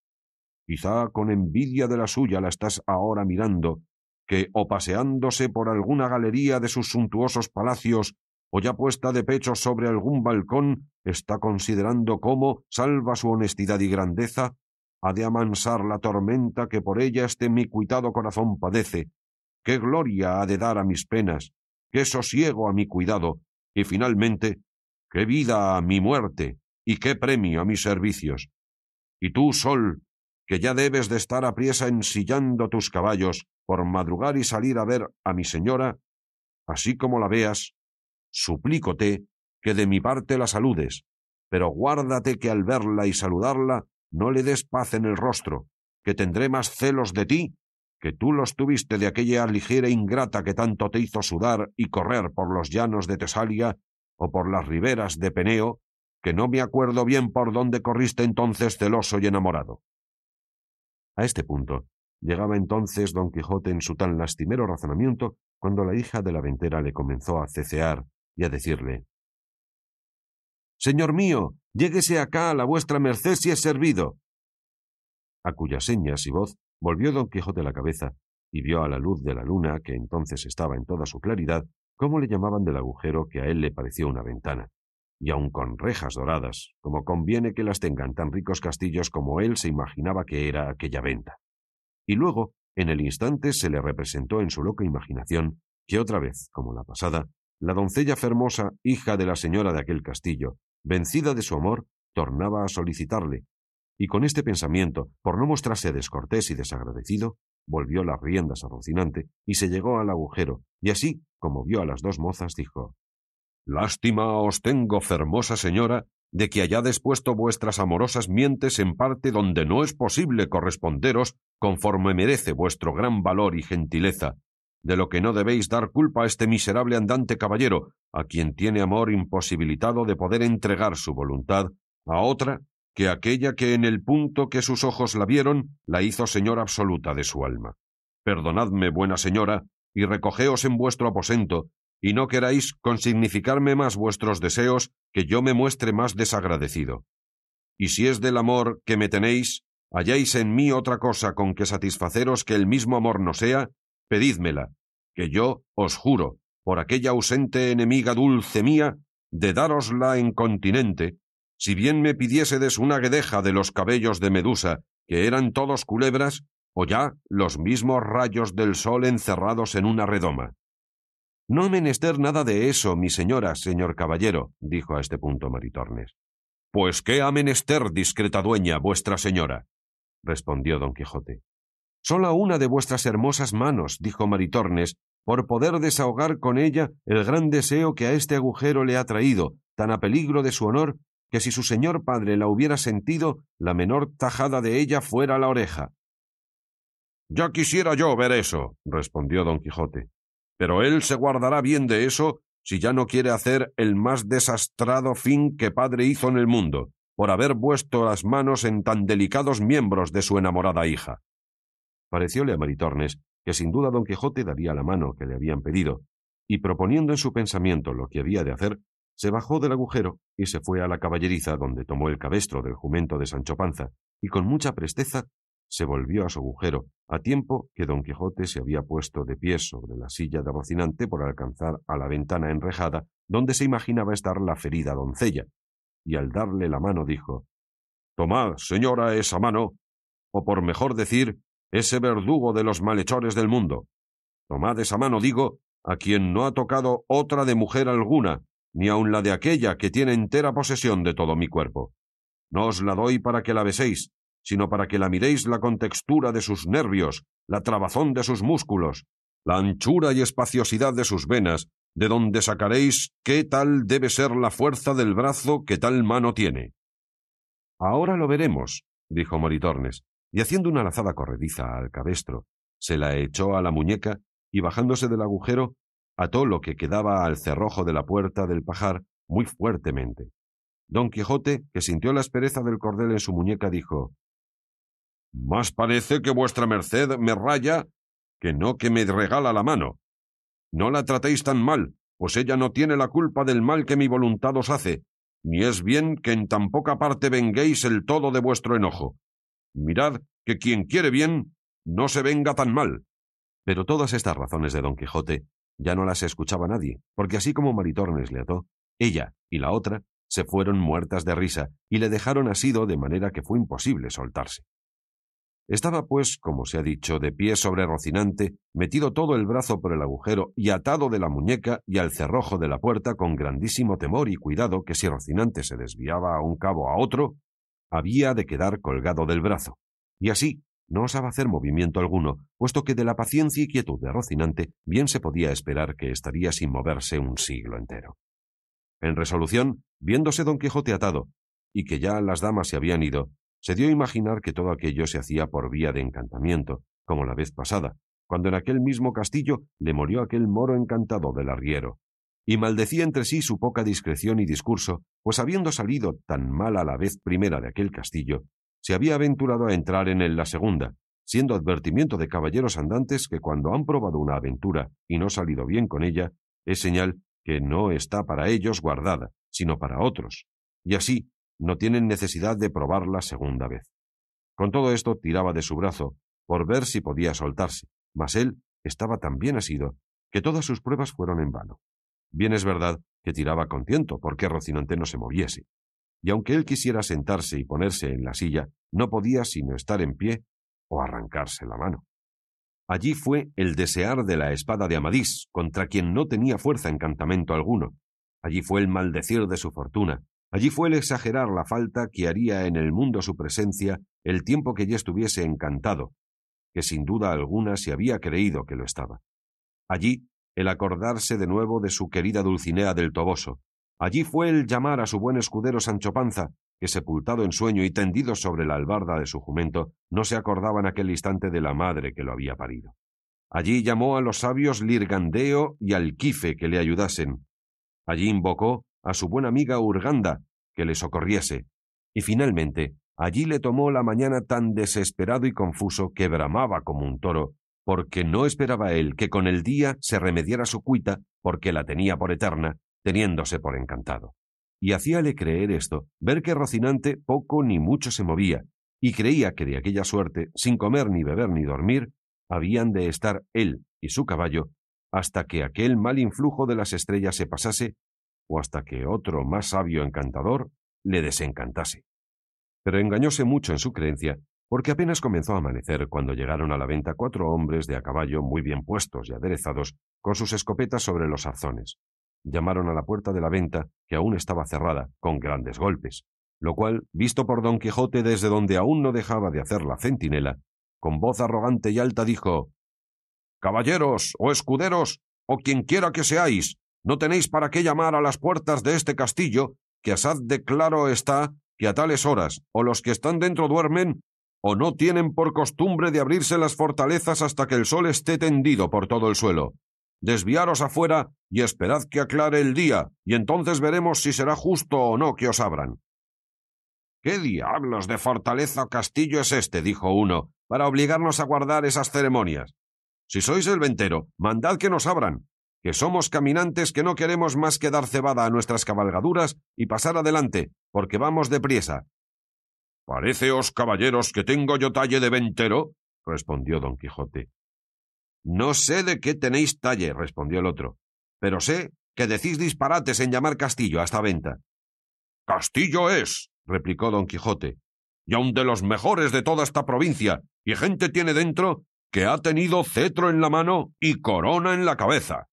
[SPEAKER 1] Quizá con envidia de la suya la estás ahora mirando, que o paseándose por alguna galería de sus suntuosos palacios o ya puesta de pecho sobre algún balcón, está considerando cómo, salva su honestidad y grandeza, ha de amansar la tormenta que por ella este mi cuitado corazón padece, qué gloria ha de dar a mis penas, qué sosiego a mi cuidado, y finalmente, qué vida a mi muerte, y qué premio a mis servicios. Y tú, Sol, que ya debes de estar apriesa ensillando tus caballos por madrugar y salir a ver a mi señora, así como la veas, suplícote que de mi parte la saludes, pero guárdate que al verla y saludarla no le des paz en el rostro, que tendré más celos de ti que tú los tuviste de aquella ligera ingrata que tanto te hizo sudar y correr por los llanos de Tesalia o por las riberas de Peneo, que no me acuerdo bien por dónde corriste entonces celoso y enamorado. A este punto llegaba entonces don Quijote en su tan lastimero razonamiento cuando la hija de la ventera le comenzó a cecear y a decirle Señor mío, lléguese acá a la vuestra merced si es servido. A cuyas señas y voz volvió don Quijote la cabeza y vio a la luz de la luna, que entonces estaba en toda su claridad, cómo le llamaban del agujero que a él le pareció una ventana, y aun con rejas doradas, como conviene que las tengan tan ricos castillos como él se imaginaba que era aquella venta. Y luego, en el instante, se le representó en su loca imaginación que otra vez, como la pasada, la doncella fermosa, hija de la señora de aquel castillo, vencida de su amor, tornaba a solicitarle, y con este pensamiento, por no mostrarse descortés y desagradecido, volvió las riendas a Rocinante y se llegó al agujero, y así, como vio a las dos mozas, dijo Lástima os tengo, fermosa señora, de que hayades puesto vuestras amorosas mientes en parte donde no es posible corresponderos conforme merece vuestro gran valor y gentileza, de lo que no debéis dar culpa a este miserable andante caballero, a quien tiene amor imposibilitado de poder entregar su voluntad a otra que aquella que en el punto que sus ojos la vieron la hizo señora absoluta de su alma. Perdonadme, buena señora, y recogeos en vuestro aposento, y no queráis consignificarme más vuestros deseos que yo me muestre más desagradecido. Y si es del amor que me tenéis, halláis en mí otra cosa con que satisfaceros que el mismo amor no sea, pedídmela, que yo os juro, por aquella ausente enemiga dulce mía, de dárosla en continente, si bien me pidiésedes una guedeja de los cabellos de Medusa, que eran todos culebras, o ya los mismos rayos del sol encerrados en una redoma. No menester nada de eso, mi señora, señor caballero, dijo a este punto Maritornes. Pues qué ha menester, discreta dueña, vuestra señora, respondió don Quijote. Sola una de vuestras hermosas manos, dijo Maritornes, por poder desahogar con ella el gran deseo que a este agujero le ha traído, tan a peligro de su honor, que si su señor padre la hubiera sentido, la menor tajada de ella fuera la oreja. Ya quisiera yo ver eso, respondió don Quijote. Pero él se guardará bien de eso si ya no quiere hacer el más desastrado fin que padre hizo en el mundo, por haber puesto las manos en tan delicados miembros de su enamorada hija. Parecióle a Maritornes que sin duda don Quijote daría la mano que le habían pedido, y proponiendo en su pensamiento lo que había de hacer, se bajó del agujero y se fue a la caballeriza donde tomó el cabestro del jumento de Sancho Panza, y con mucha presteza se volvió a su agujero, a tiempo que don Quijote se había puesto de pie sobre la silla de Rocinante por alcanzar a la ventana enrejada donde se imaginaba estar la ferida doncella, y al darle la mano dijo Tomad, señora, esa mano, o por mejor decir, ese verdugo de los malhechores del mundo. Tomad esa mano, digo, a quien no ha tocado otra de mujer alguna, ni aun la de aquella que tiene entera posesión de todo mi cuerpo. No os la doy para que la beséis, sino para que la miréis la contextura de sus nervios, la trabazón de sus músculos, la anchura y espaciosidad de sus venas, de donde sacaréis qué tal debe ser la fuerza del brazo que tal mano tiene. Ahora lo veremos, dijo Moritornes, y haciendo una lazada corrediza al cabestro, se la echó a la muñeca y bajándose del agujero, ató lo que quedaba al cerrojo de la puerta del pajar muy fuertemente. Don Quijote, que sintió la aspereza del cordel en su muñeca, dijo Más parece que vuestra merced me raya que no que me regala la mano. No la tratéis tan mal, pues ella no tiene la culpa del mal que mi voluntad os hace, ni es bien que en tan poca parte venguéis el todo de vuestro enojo. Mirad que quien quiere bien no se venga tan mal. Pero todas estas razones de don Quijote ya no las escuchaba nadie, porque así como Maritornes le ató, ella y la otra se fueron muertas de risa y le dejaron asido de manera que fue imposible soltarse. Estaba, pues, como se ha dicho, de pie sobre Rocinante, metido todo el brazo por el agujero y atado de la muñeca y al cerrojo de la puerta con grandísimo temor y cuidado que si Rocinante se desviaba a un cabo a otro, había de quedar colgado del brazo. Y así no osaba hacer movimiento alguno, puesto que de la paciencia y quietud de Rocinante bien se podía esperar que estaría sin moverse un siglo entero. En resolución, viéndose don Quijote atado, y que ya las damas se habían ido, se dio a imaginar que todo aquello se hacía por vía de encantamiento, como la vez pasada, cuando en aquel mismo castillo le murió aquel moro encantado del arriero, y maldecía entre sí su poca discreción y discurso, pues habiendo salido tan mal a la vez primera de aquel castillo, se había aventurado a entrar en él la segunda, siendo advertimiento de caballeros andantes que cuando han probado una aventura y no salido bien con ella, es señal que no está para ellos guardada, sino para otros, y así no tienen necesidad de probarla segunda vez. Con todo esto tiraba de su brazo, por ver si podía soltarse, mas él estaba tan bien asido que todas sus pruebas fueron en vano. Bien es verdad que tiraba con tiento porque Rocinante no se moviese, y aunque él quisiera sentarse y ponerse en la silla, no podía sino estar en pie o arrancarse la mano. Allí fue el desear de la espada de Amadís, contra quien no tenía fuerza encantamento alguno. Allí fue el maldecir de su fortuna. Allí fue el exagerar la falta que haría en el mundo su presencia el tiempo que ya estuviese encantado, que sin duda alguna se había creído que lo estaba. Allí el acordarse de nuevo de su querida Dulcinea del Toboso, Allí fue el llamar a su buen escudero Sancho Panza, que sepultado en sueño y tendido sobre la albarda de su jumento, no se acordaba en aquel instante de la madre que lo había parido. Allí llamó a los sabios Lirgandeo y Alquife que le ayudasen. Allí invocó a su buena amiga Urganda que le socorriese. Y finalmente, allí le tomó la mañana tan desesperado y confuso que bramaba como un toro, porque no esperaba él que con el día se remediara su cuita, porque la tenía por eterna, teniéndose por encantado. Y hacíale creer esto, ver que Rocinante poco ni mucho se movía, y creía que de aquella suerte, sin comer ni beber ni dormir, habían de estar él y su caballo hasta que aquel mal influjo de las estrellas se pasase, o hasta que otro más sabio encantador le desencantase. Pero engañóse mucho en su creencia, porque apenas comenzó a amanecer cuando llegaron a la venta cuatro hombres de a caballo muy bien puestos y aderezados, con sus escopetas sobre los arzones, llamaron a la puerta de la venta, que aún estaba cerrada, con grandes golpes, lo cual, visto por don Quijote desde donde aún no dejaba de hacer la centinela, con voz arrogante y alta dijo Caballeros o escuderos, o quien quiera que seáis, no tenéis para qué llamar a las puertas de este castillo, que asad de claro está que a tales horas o los que están dentro duermen, o no tienen por costumbre de abrirse las fortalezas hasta que el sol esté tendido por todo el suelo desviaros afuera y esperad que aclare el día, y entonces veremos si será justo o no que os abran. ¿Qué diablos de fortaleza o castillo es este? dijo uno, para obligarnos a guardar esas ceremonias. Si sois el ventero, mandad que nos abran, que somos caminantes que no queremos más que dar cebada a nuestras cabalgaduras y pasar adelante, porque vamos deprisa. Pareceos, caballeros, que tengo yo talle de ventero, respondió don Quijote. No sé de qué tenéis talle, respondió el otro, pero sé que decís disparates en llamar castillo a esta venta. Castillo es, replicó don Quijote, y aun de los mejores de toda esta provincia, y gente tiene dentro que ha tenido cetro en la mano y corona en la cabeza.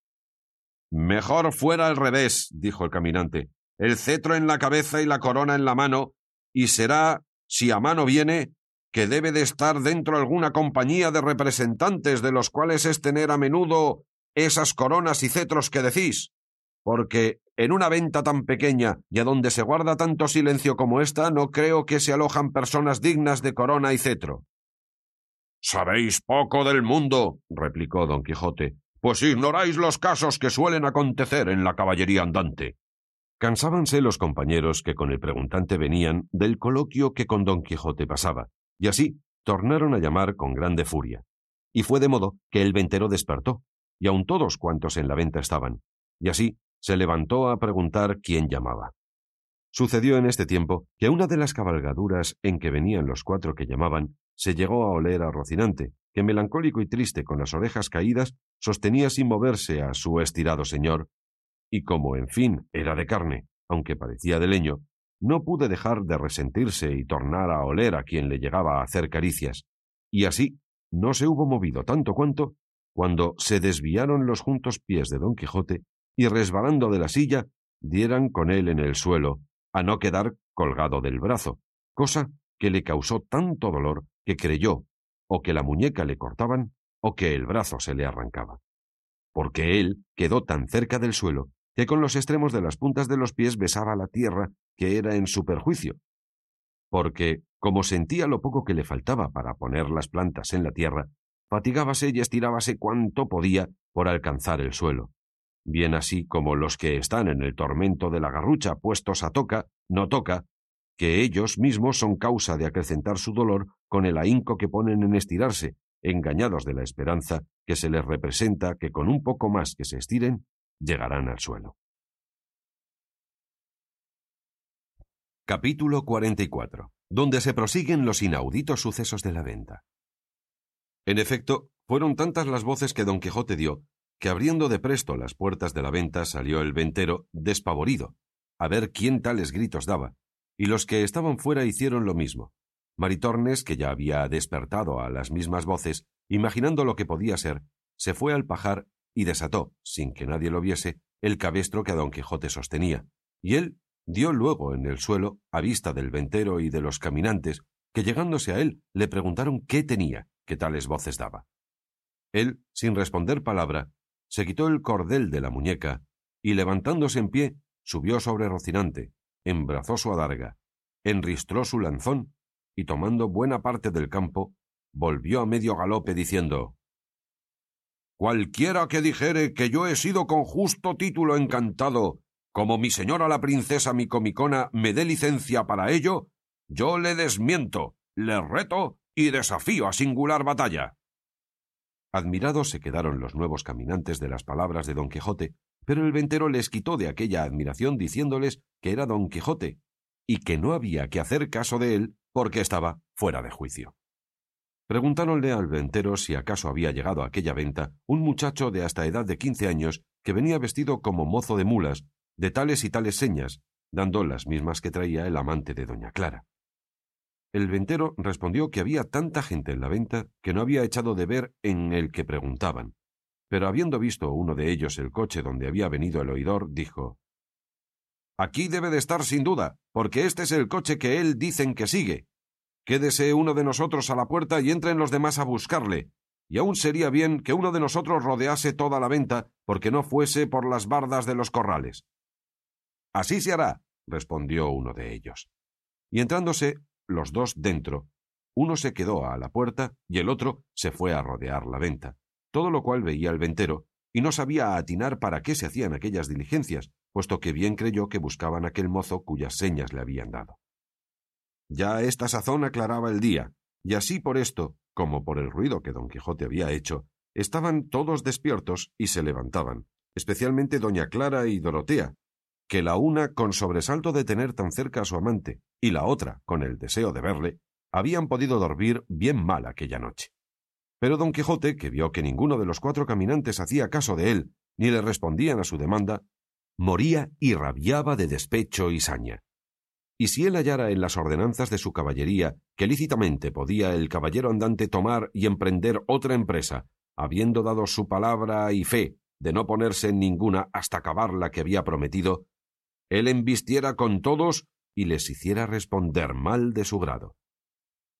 [SPEAKER 1] Mejor fuera al revés, dijo el caminante, el cetro en la cabeza y la corona en la mano, y será, si a mano viene, que debe de estar dentro alguna compañía de representantes de los cuales es tener a menudo esas coronas y cetros que decís, porque en una venta tan pequeña y a donde se guarda tanto silencio como esta, no creo que se alojan personas dignas de corona y cetro. Sabéis poco del mundo, replicó don Quijote, pues ignoráis los casos que suelen acontecer en la caballería andante. Cansábanse los compañeros que con el preguntante venían del coloquio que con don Quijote pasaba, y así tornaron a llamar con grande furia. Y fue de modo que el ventero despertó, y aun todos cuantos en la venta estaban, y así se levantó a preguntar quién llamaba. Sucedió en este tiempo que una de las cabalgaduras en que venían los cuatro que llamaban se llegó a oler a Rocinante, que melancólico y triste con las orejas caídas sostenía sin moverse a su estirado señor, y como en fin era de carne, aunque parecía de leño, no pude dejar de resentirse y tornar a oler a quien le llegaba a hacer caricias, y así no se hubo movido tanto cuanto cuando se desviaron los juntos pies de don Quijote y resbalando de la silla dieran con él en el suelo, a no quedar colgado del brazo, cosa que le causó tanto dolor que creyó o que la muñeca le cortaban o que el brazo se le arrancaba. Porque él quedó tan cerca del suelo que con los extremos de las puntas de los pies besaba la tierra que era en su perjuicio, porque, como sentía lo poco que le faltaba para poner las plantas en la tierra, fatigábase y estirábase cuanto podía por alcanzar el suelo, bien así como los que están en el tormento de la garrucha puestos a toca, no toca, que ellos mismos son causa de acrecentar su dolor con el ahínco que ponen en estirarse, engañados de la esperanza que se les representa que con un poco más que se estiren, llegarán al suelo. Capítulo 44. Donde se prosiguen los inauditos sucesos de la venta. En efecto, fueron tantas las voces que don Quijote dio, que abriendo de presto las puertas de la venta salió el ventero despavorido, a ver quién tales gritos daba, y los que estaban fuera hicieron lo mismo. Maritornes, que ya había despertado a las mismas voces, imaginando lo que podía ser, se fue al pajar y desató, sin que nadie lo viese, el cabestro que a don Quijote sostenía, y él dio luego en el suelo, a vista del ventero y de los caminantes, que llegándose a él le preguntaron qué tenía, que tales voces daba. Él, sin responder palabra, se quitó el cordel de la muñeca y levantándose en pie, subió sobre Rocinante, embrazó su adarga, enristró su lanzón y tomando buena parte del campo, volvió a medio galope diciendo Cualquiera que dijere que yo he sido con justo título encantado, como mi señora la princesa Micomicona me dé licencia para ello, yo le desmiento, le reto y desafío a singular batalla. Admirados se quedaron los nuevos caminantes de las palabras de don Quijote, pero el ventero les quitó de aquella admiración diciéndoles que era don Quijote, y que no había que hacer caso de él porque estaba fuera de juicio. Preguntáronle al ventero si acaso había llegado a aquella venta un muchacho de hasta edad de quince años que venía vestido como mozo de mulas, de tales y tales señas, dando las mismas que traía el amante de doña Clara. El ventero respondió que había tanta gente en la venta que no había echado de ver en el que preguntaban, pero habiendo visto uno de ellos el coche donde había venido el oidor, dijo Aquí debe de estar sin duda, porque este es el coche que él dicen que sigue. Quédese uno de nosotros a la puerta y entren los demás a buscarle, y aún sería bien que uno de nosotros rodease toda la venta, porque no fuese por las bardas de los corrales. Así se hará, respondió uno de ellos. Y entrándose los dos dentro, uno se quedó a la puerta y el otro se fue a rodear la venta, todo lo cual veía el ventero, y no sabía atinar para qué se hacían aquellas diligencias, puesto que bien creyó que buscaban aquel mozo cuyas señas le habían dado. Ya esta sazón aclaraba el día, y así por esto, como por el ruido que don Quijote había hecho, estaban todos despiertos y se levantaban, especialmente doña Clara y Dorotea, que la una con sobresalto de tener tan cerca a su amante y la otra con el deseo de verle, habían podido dormir bien mal aquella noche. Pero don Quijote, que vio que ninguno de los cuatro caminantes hacía caso de él, ni le respondían a su demanda, moría y rabiaba de despecho y saña. Y si él hallara en las ordenanzas de su caballería que lícitamente podía el caballero andante tomar y emprender otra empresa, habiendo dado su palabra y fe de no ponerse en ninguna hasta acabar la que había prometido, él embistiera con todos y les hiciera responder mal de su grado.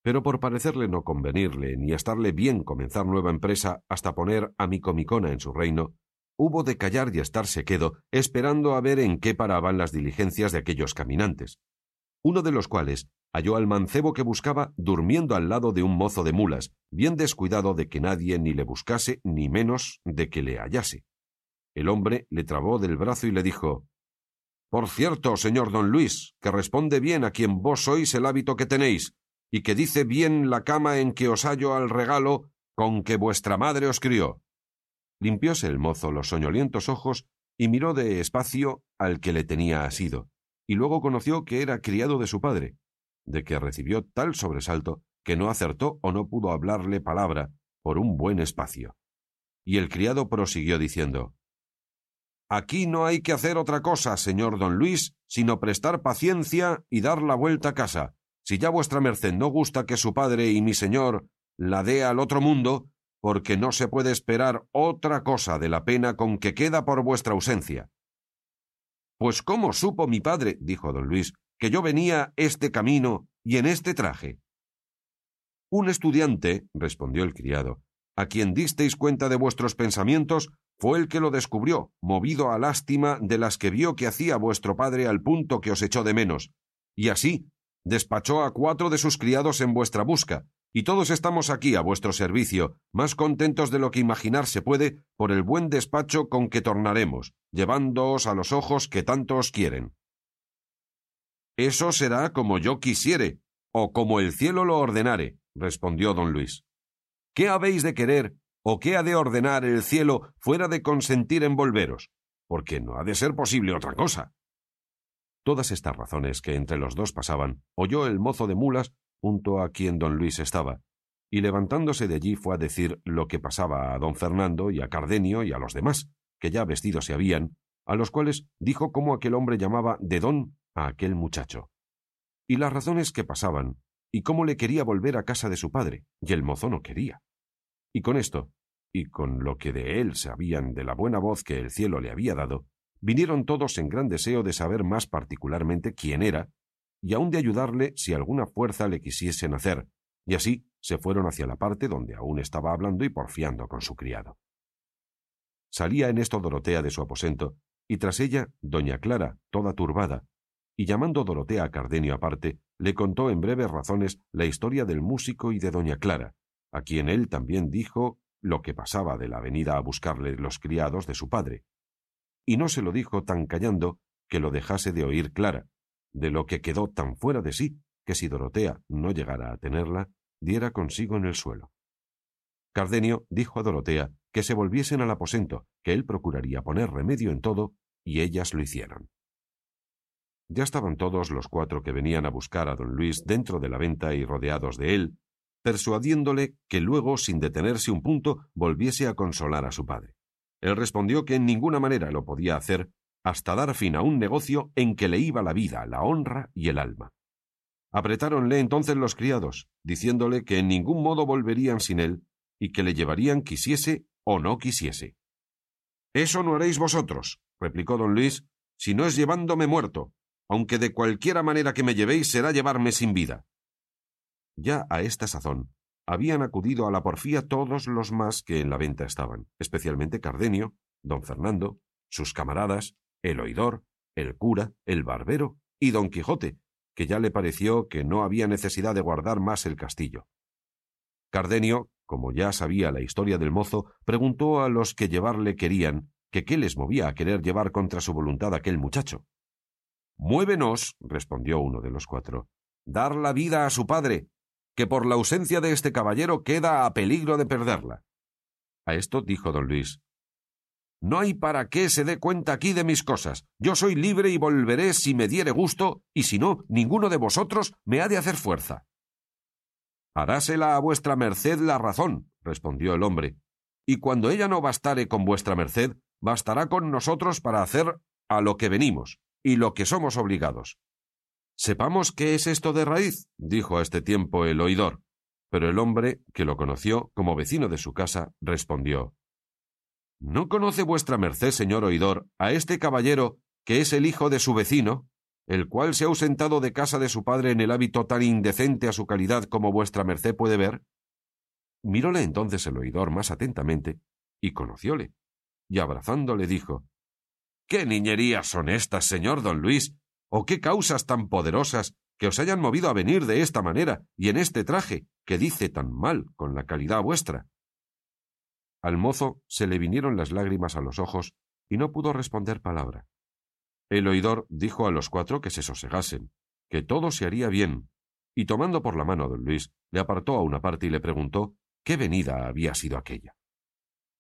[SPEAKER 1] Pero por parecerle no convenirle ni estarle bien comenzar nueva empresa hasta poner a Micomicona en su reino, hubo de callar y estarse quedo, esperando a ver en qué paraban las diligencias de aquellos caminantes, uno de los cuales halló al mancebo que buscaba durmiendo al lado de un mozo de mulas, bien descuidado de que nadie ni le buscase ni menos de que le hallase. El hombre le trabó del brazo y le dijo Por cierto, señor don Luis, que responde bien a quien vos sois el hábito que tenéis, y que dice bien la cama en que os hallo al regalo con que vuestra madre os crió. Limpióse el mozo los soñolientos ojos y miró de espacio al que le tenía asido, y luego conoció que era criado de su padre, de que recibió tal sobresalto que no acertó o no pudo hablarle palabra por un buen espacio. Y el criado prosiguió diciendo Aquí no hay que hacer otra cosa, señor don Luis, sino prestar paciencia y dar la vuelta a casa, si ya vuestra merced no gusta que su padre y mi señor la dé al otro mundo, porque no se puede esperar otra cosa de la pena con que queda por vuestra ausencia. Pues cómo supo mi padre, dijo don Luis, que yo venía este camino y en este traje. Un estudiante, respondió el criado, a quien disteis cuenta de vuestros pensamientos, fue el que lo descubrió, movido a lástima de las que vio que hacía vuestro padre al punto que os echó de menos, y así despachó a cuatro de sus criados en vuestra busca, y todos estamos aquí a vuestro servicio, más contentos de lo que imaginar se puede por el buen despacho con que tornaremos, llevándoos a los ojos que tanto os quieren. Eso será como yo quisiere, o como el cielo lo ordenare, respondió don Luis. ¿Qué habéis de querer, o qué ha de ordenar el cielo fuera de consentir en volveros? Porque no ha de ser posible otra cosa. Todas estas razones que entre los dos pasaban, oyó el mozo de mulas junto a quien don Luis estaba, y levantándose de allí fue a decir lo que pasaba a don Fernando y a Cardenio y a los demás, que ya vestidos se habían, a los cuales dijo cómo aquel hombre llamaba de don a aquel muchacho, y las razones que pasaban, y cómo le quería volver a casa de su padre, y el mozo no quería. Y con esto, y con lo que de él sabían de la buena voz que el cielo le había dado, vinieron todos en gran deseo de saber más particularmente quién era, y aun de ayudarle si alguna fuerza le quisiesen hacer, y así se fueron hacia la parte donde aún estaba hablando y porfiando con su criado. Salía en esto Dorotea de su aposento, y tras ella doña Clara, toda turbada, y llamando Dorotea a Cardenio aparte, le contó en breves razones la historia del músico y de doña Clara, a quien él también dijo lo que pasaba de la venida a buscarle los criados de su padre, y no se lo dijo tan callando que lo dejase de oír Clara, de lo que quedó tan fuera de sí que si Dorotea no llegara a tenerla, diera consigo en el suelo. Cardenio dijo a Dorotea que se volviesen al aposento, que él procuraría poner remedio en todo, y ellas lo hicieron. Ya estaban todos los cuatro que venían a buscar a don Luis dentro de la venta y rodeados de él, persuadiéndole que luego, sin detenerse un punto, volviese a consolar a su padre. Él respondió que en ninguna manera lo podía hacer hasta dar fin a un negocio en que le iba la vida, la honra y el alma. Apretáronle entonces los criados, diciéndole que en ningún modo volverían sin él y que le llevarían quisiese o no quisiese. Eso no haréis vosotros, replicó don Luis, si no es llevándome muerto, aunque de cualquiera manera que me llevéis será llevarme sin vida. Ya a esta sazón, habían acudido a la porfía todos los más que en la venta estaban, especialmente Cardenio, don Fernando, sus camaradas, el oidor, el cura, el barbero y don Quijote, que ya le pareció que no había necesidad de guardar más el castillo. Cardenio, como ya sabía la historia del mozo, preguntó a los que llevarle querían que qué les movía a querer llevar contra su voluntad aquel muchacho. Muévenos, respondió uno de los cuatro, dar la vida a su padre, que por la ausencia de este caballero queda a peligro de perderla. A esto dijo don Luis No hay para qué se dé cuenta aquí de mis cosas. Yo soy libre y volveré si me diere gusto, y si no, ninguno de vosotros me ha de hacer fuerza. Harásela a vuestra merced la razón, respondió el hombre, y cuando ella no bastare con vuestra merced, bastará con nosotros para hacer a lo que venimos y lo que somos obligados. Sepamos qué es esto de raíz, dijo a este tiempo el oidor. Pero el hombre, que lo conoció como vecino de su casa, respondió ¿No conoce vuestra merced, señor oidor, a este caballero que es el hijo de su vecino, el cual se ha ausentado de casa de su padre en el hábito tan indecente a su calidad como vuestra merced puede ver? Miróle entonces el oidor más atentamente y conocióle, y abrazándole dijo ¿Qué niñerías son estas, señor don Luis? ¿O qué causas tan poderosas que os hayan movido a venir de esta manera y en este traje que dice tan mal con la calidad vuestra? Al mozo se le vinieron las lágrimas a los ojos y no pudo responder palabra. El oidor dijo a los cuatro que se sosegasen, que todo se haría bien, y tomando por la mano a don Luis, le apartó a una parte y le preguntó qué venida había sido aquella.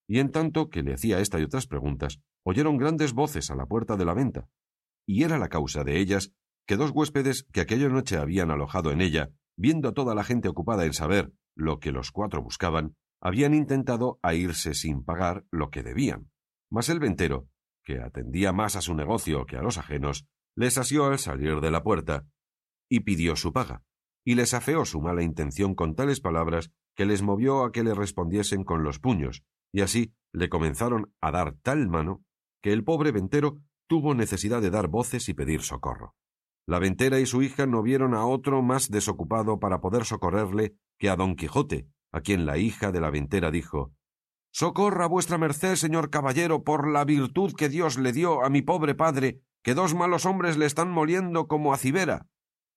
[SPEAKER 1] Y en tanto que le hacía esta y otras preguntas, oyeron grandes voces a la puerta de la venta, y era la causa de ellas que dos huéspedes que aquella noche habían alojado en ella, viendo a toda la gente ocupada en saber lo que los cuatro buscaban, habían intentado a irse sin pagar lo que debían. Mas el ventero, que atendía más a su negocio que a los ajenos, les asió al salir de la puerta y pidió su paga, y les afeó su mala intención con tales palabras que les movió a que le respondiesen con los puños, y así le comenzaron a dar tal mano que el pobre ventero tuvo necesidad de dar voces y pedir socorro. La ventera y su hija no vieron a otro más desocupado para poder socorrerle que a don Quijote, a quien la hija de la ventera dijo Socorra vuestra merced, señor caballero, por la virtud que Dios le dio a mi pobre padre, que dos malos hombres le están moliendo como a cibera.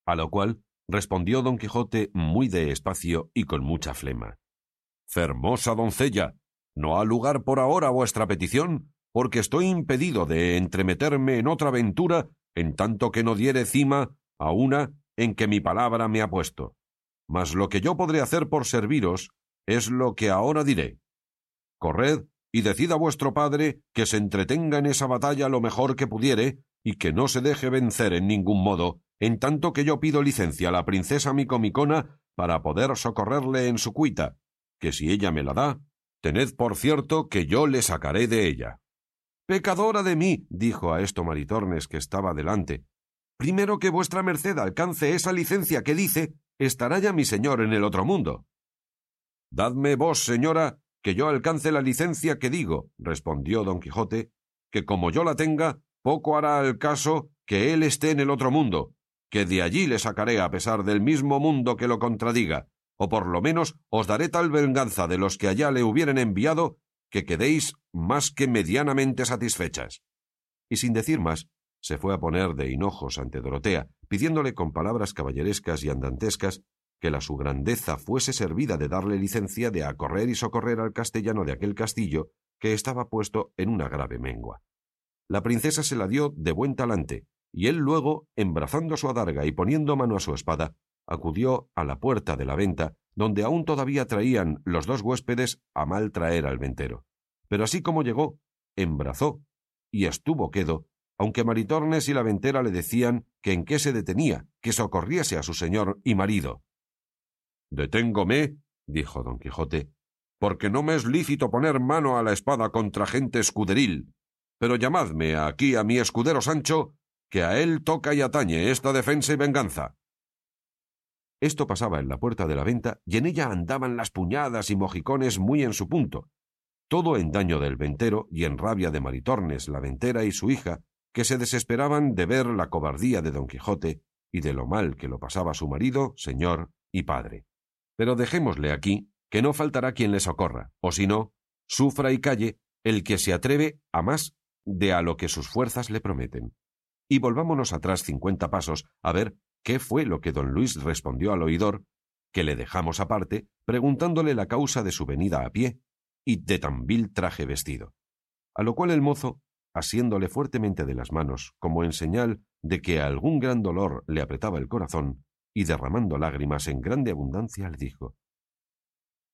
[SPEAKER 1] A lo cual respondió don Quijote muy de espacio y con mucha flema. Fermosa doncella, no ha lugar por ahora vuestra petición, porque estoy impedido de entremeterme en otra aventura en tanto que no diere cima a una en que mi palabra me ha puesto. Mas lo que yo podré hacer por serviros es lo que ahora diré. Corred y decid a vuestro padre que se entretenga en esa batalla lo mejor que pudiere y que no se deje vencer en ningún modo, en tanto que yo pido licencia a la princesa Micomicona para poder socorrerle en su cuita, que si ella me la da, tened por cierto que yo le sacaré de ella. Pecadora de mí, dijo a esto Maritornes que estaba delante. Primero que vuestra merced alcance esa licencia que dice, estará ya mi señor en el otro mundo. Dadme vos, señora, que yo alcance la licencia que digo, respondió don Quijote, que como yo la tenga, poco hará al caso que él esté en el otro mundo, que de allí le sacaré a pesar del mismo mundo que lo contradiga, o por lo menos os daré tal venganza de los que allá le hubieren enviado, que quedéis más que medianamente satisfechas. Y sin decir más, se fue a poner de hinojos ante Dorotea, pidiéndole con palabras caballerescas y andantescas que la su grandeza fuese servida de darle licencia de acorrer y socorrer al castellano de aquel castillo que estaba puesto en una grave mengua. La princesa se la dio de buen talante, y él luego, embrazando su adarga y poniendo mano a su espada, acudió a la puerta de la venta, donde aún todavía traían los dos huéspedes a mal traer al ventero. Pero así como llegó, embrazó, y estuvo quedo aunque Maritornes y la ventera le decían que en qué se detenía, que socorriese a su señor y marido. Deténgome, dijo don Quijote, porque no me es lícito poner mano a la espada contra gente escuderil. Pero llamadme aquí a mi escudero Sancho, que a él toca y atañe esta defensa y venganza. Esto pasaba en la puerta de la venta y en ella andaban las puñadas y mojicones muy en su punto, todo en daño del ventero y en rabia de Maritornes, la ventera y su hija, que se desesperaban de ver la cobardía de don Quijote y de lo mal que lo pasaba su marido, señor y padre. Pero dejémosle aquí, que no faltará quien le socorra, o si no, sufra y calle el que se atreve a más de a lo que sus fuerzas le prometen. Y volvámonos atrás cincuenta pasos a ver qué fue lo que don Luis respondió al oidor, que le dejamos aparte, preguntándole la causa de su venida a pie y de tan vil traje vestido. A lo cual el mozo asiéndole fuertemente de las manos, como en señal de que algún gran dolor le apretaba el corazón, y derramando lágrimas en grande abundancia, le dijo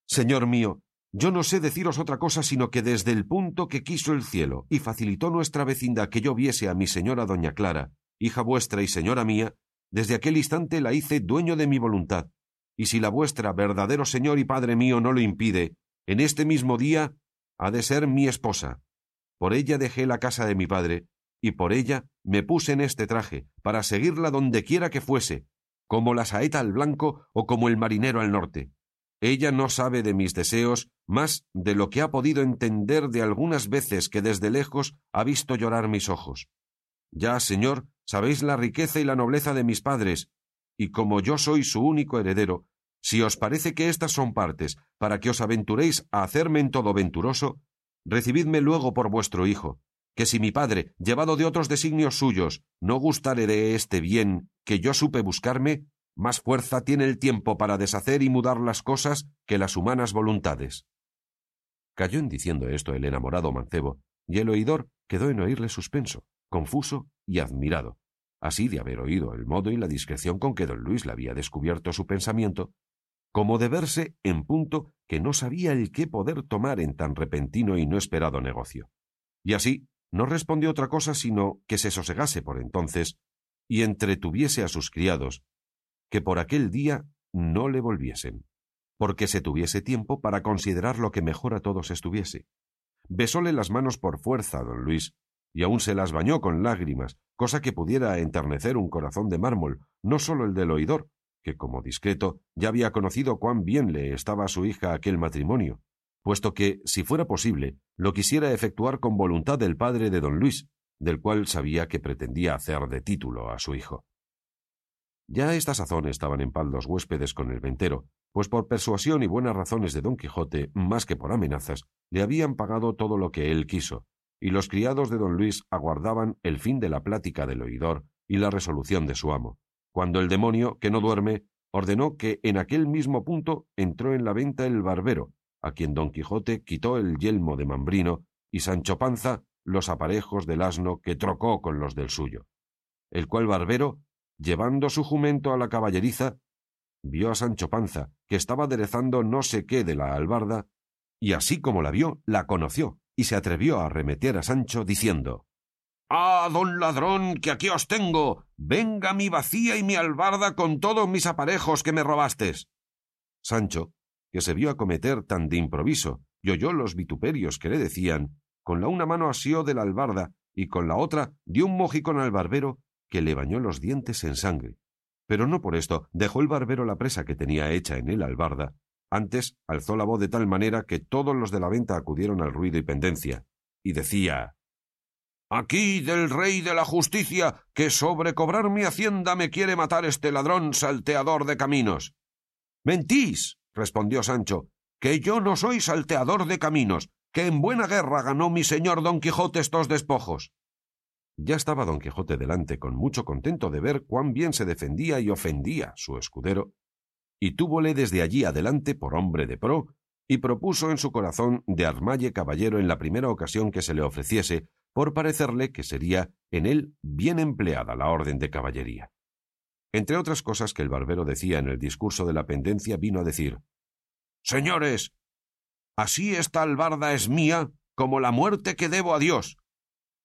[SPEAKER 1] Señor mío, yo no sé deciros otra cosa sino que desde el punto que quiso el cielo y facilitó nuestra vecindad que yo viese a mi señora doña Clara, hija vuestra y señora mía, desde aquel instante la hice dueño de mi voluntad, y si la vuestra verdadero señor y padre mío no lo impide, en este mismo día ha de ser mi esposa. Por ella dejé la casa de mi padre, y por ella me puse en este traje, para seguirla donde quiera que fuese, como la saeta al blanco o como el marinero al norte. Ella no sabe de mis deseos más de lo que ha podido entender de algunas veces que desde lejos ha visto llorar mis ojos. Ya, señor, sabéis la riqueza y la nobleza de mis padres, y como yo soy su único heredero, si os parece que estas son partes para que os aventuréis a hacerme en todo venturoso, recibidme luego por vuestro hijo, que si mi padre, llevado de otros designios suyos, no gustare de este bien que yo supe buscarme, más fuerza tiene el tiempo para deshacer y mudar las cosas que las humanas voluntades. Cayó en diciendo esto el enamorado mancebo, y el oidor quedó en oírle suspenso, confuso y admirado, así de haber oído el modo y la discreción con que don Luis le había descubierto su pensamiento, como de verse en punto que no sabía el qué poder tomar en tan repentino y no esperado negocio. Y así no respondió otra cosa sino que se sosegase por entonces y entretuviese a sus criados, que por aquel día no le volviesen, porque se tuviese tiempo para considerar lo que mejor a todos estuviese. Besóle las manos por fuerza don Luis, y aun se las bañó con lágrimas, cosa que pudiera enternecer un corazón de mármol, no sólo el del oidor, que como discreto ya había conocido cuán bien le estaba a su hija aquel matrimonio, puesto que, si fuera posible, lo quisiera efectuar con voluntad del padre de don Luis, del cual sabía que pretendía hacer de título a su hijo. Ya a esta sazón estaban en paz los huéspedes con el ventero, pues por persuasión y buenas razones de don Quijote, más que por amenazas, le habían pagado todo lo que él quiso, y los criados de don Luis aguardaban el fin de la plática del oidor y la resolución de su amo, cuando el demonio, que no duerme, ordenó que en aquel mismo punto entró en la venta el barbero, a quien don Quijote quitó el yelmo de Mambrino y Sancho Panza los aparejos del asno que trocó con los del suyo, el cual barbero, llevando su jumento a la caballeriza, vio a Sancho Panza, que estaba aderezando no sé qué de la albarda, y así como la vio, la conoció, y se atrevió a arremeter a Sancho, diciendo Ah, don ladrón, que aquí os tengo. Venga mi vacía y mi albarda con todos mis aparejos que me robastes. Sancho, que se vio acometer tan de improviso, y oyó los vituperios que le decían, con la una mano asió de la albarda y con la otra dio un mojicón al barbero que le bañó los dientes en sangre. Pero no por esto dejó el barbero la presa que tenía hecha en él albarda. Antes alzó la voz de tal manera que todos los de la venta acudieron al ruido y pendencia, y decía Aquí del rey de la justicia, que sobre cobrar mi hacienda me quiere matar este ladrón salteador de caminos. Mentís, respondió Sancho, que yo no soy salteador de caminos, que en buena guerra ganó mi señor don Quijote estos despojos. Ya estaba don Quijote delante con mucho contento de ver cuán bien se defendía y ofendía su escudero, y túvole desde allí adelante por hombre de pro, y propuso en su corazón de armalle caballero en la primera ocasión que se le ofreciese, por parecerle que sería en él bien empleada la orden de caballería. Entre otras cosas que el barbero decía en el discurso de la pendencia, vino a decir Señores, así esta albarda es mía como la muerte que debo a Dios,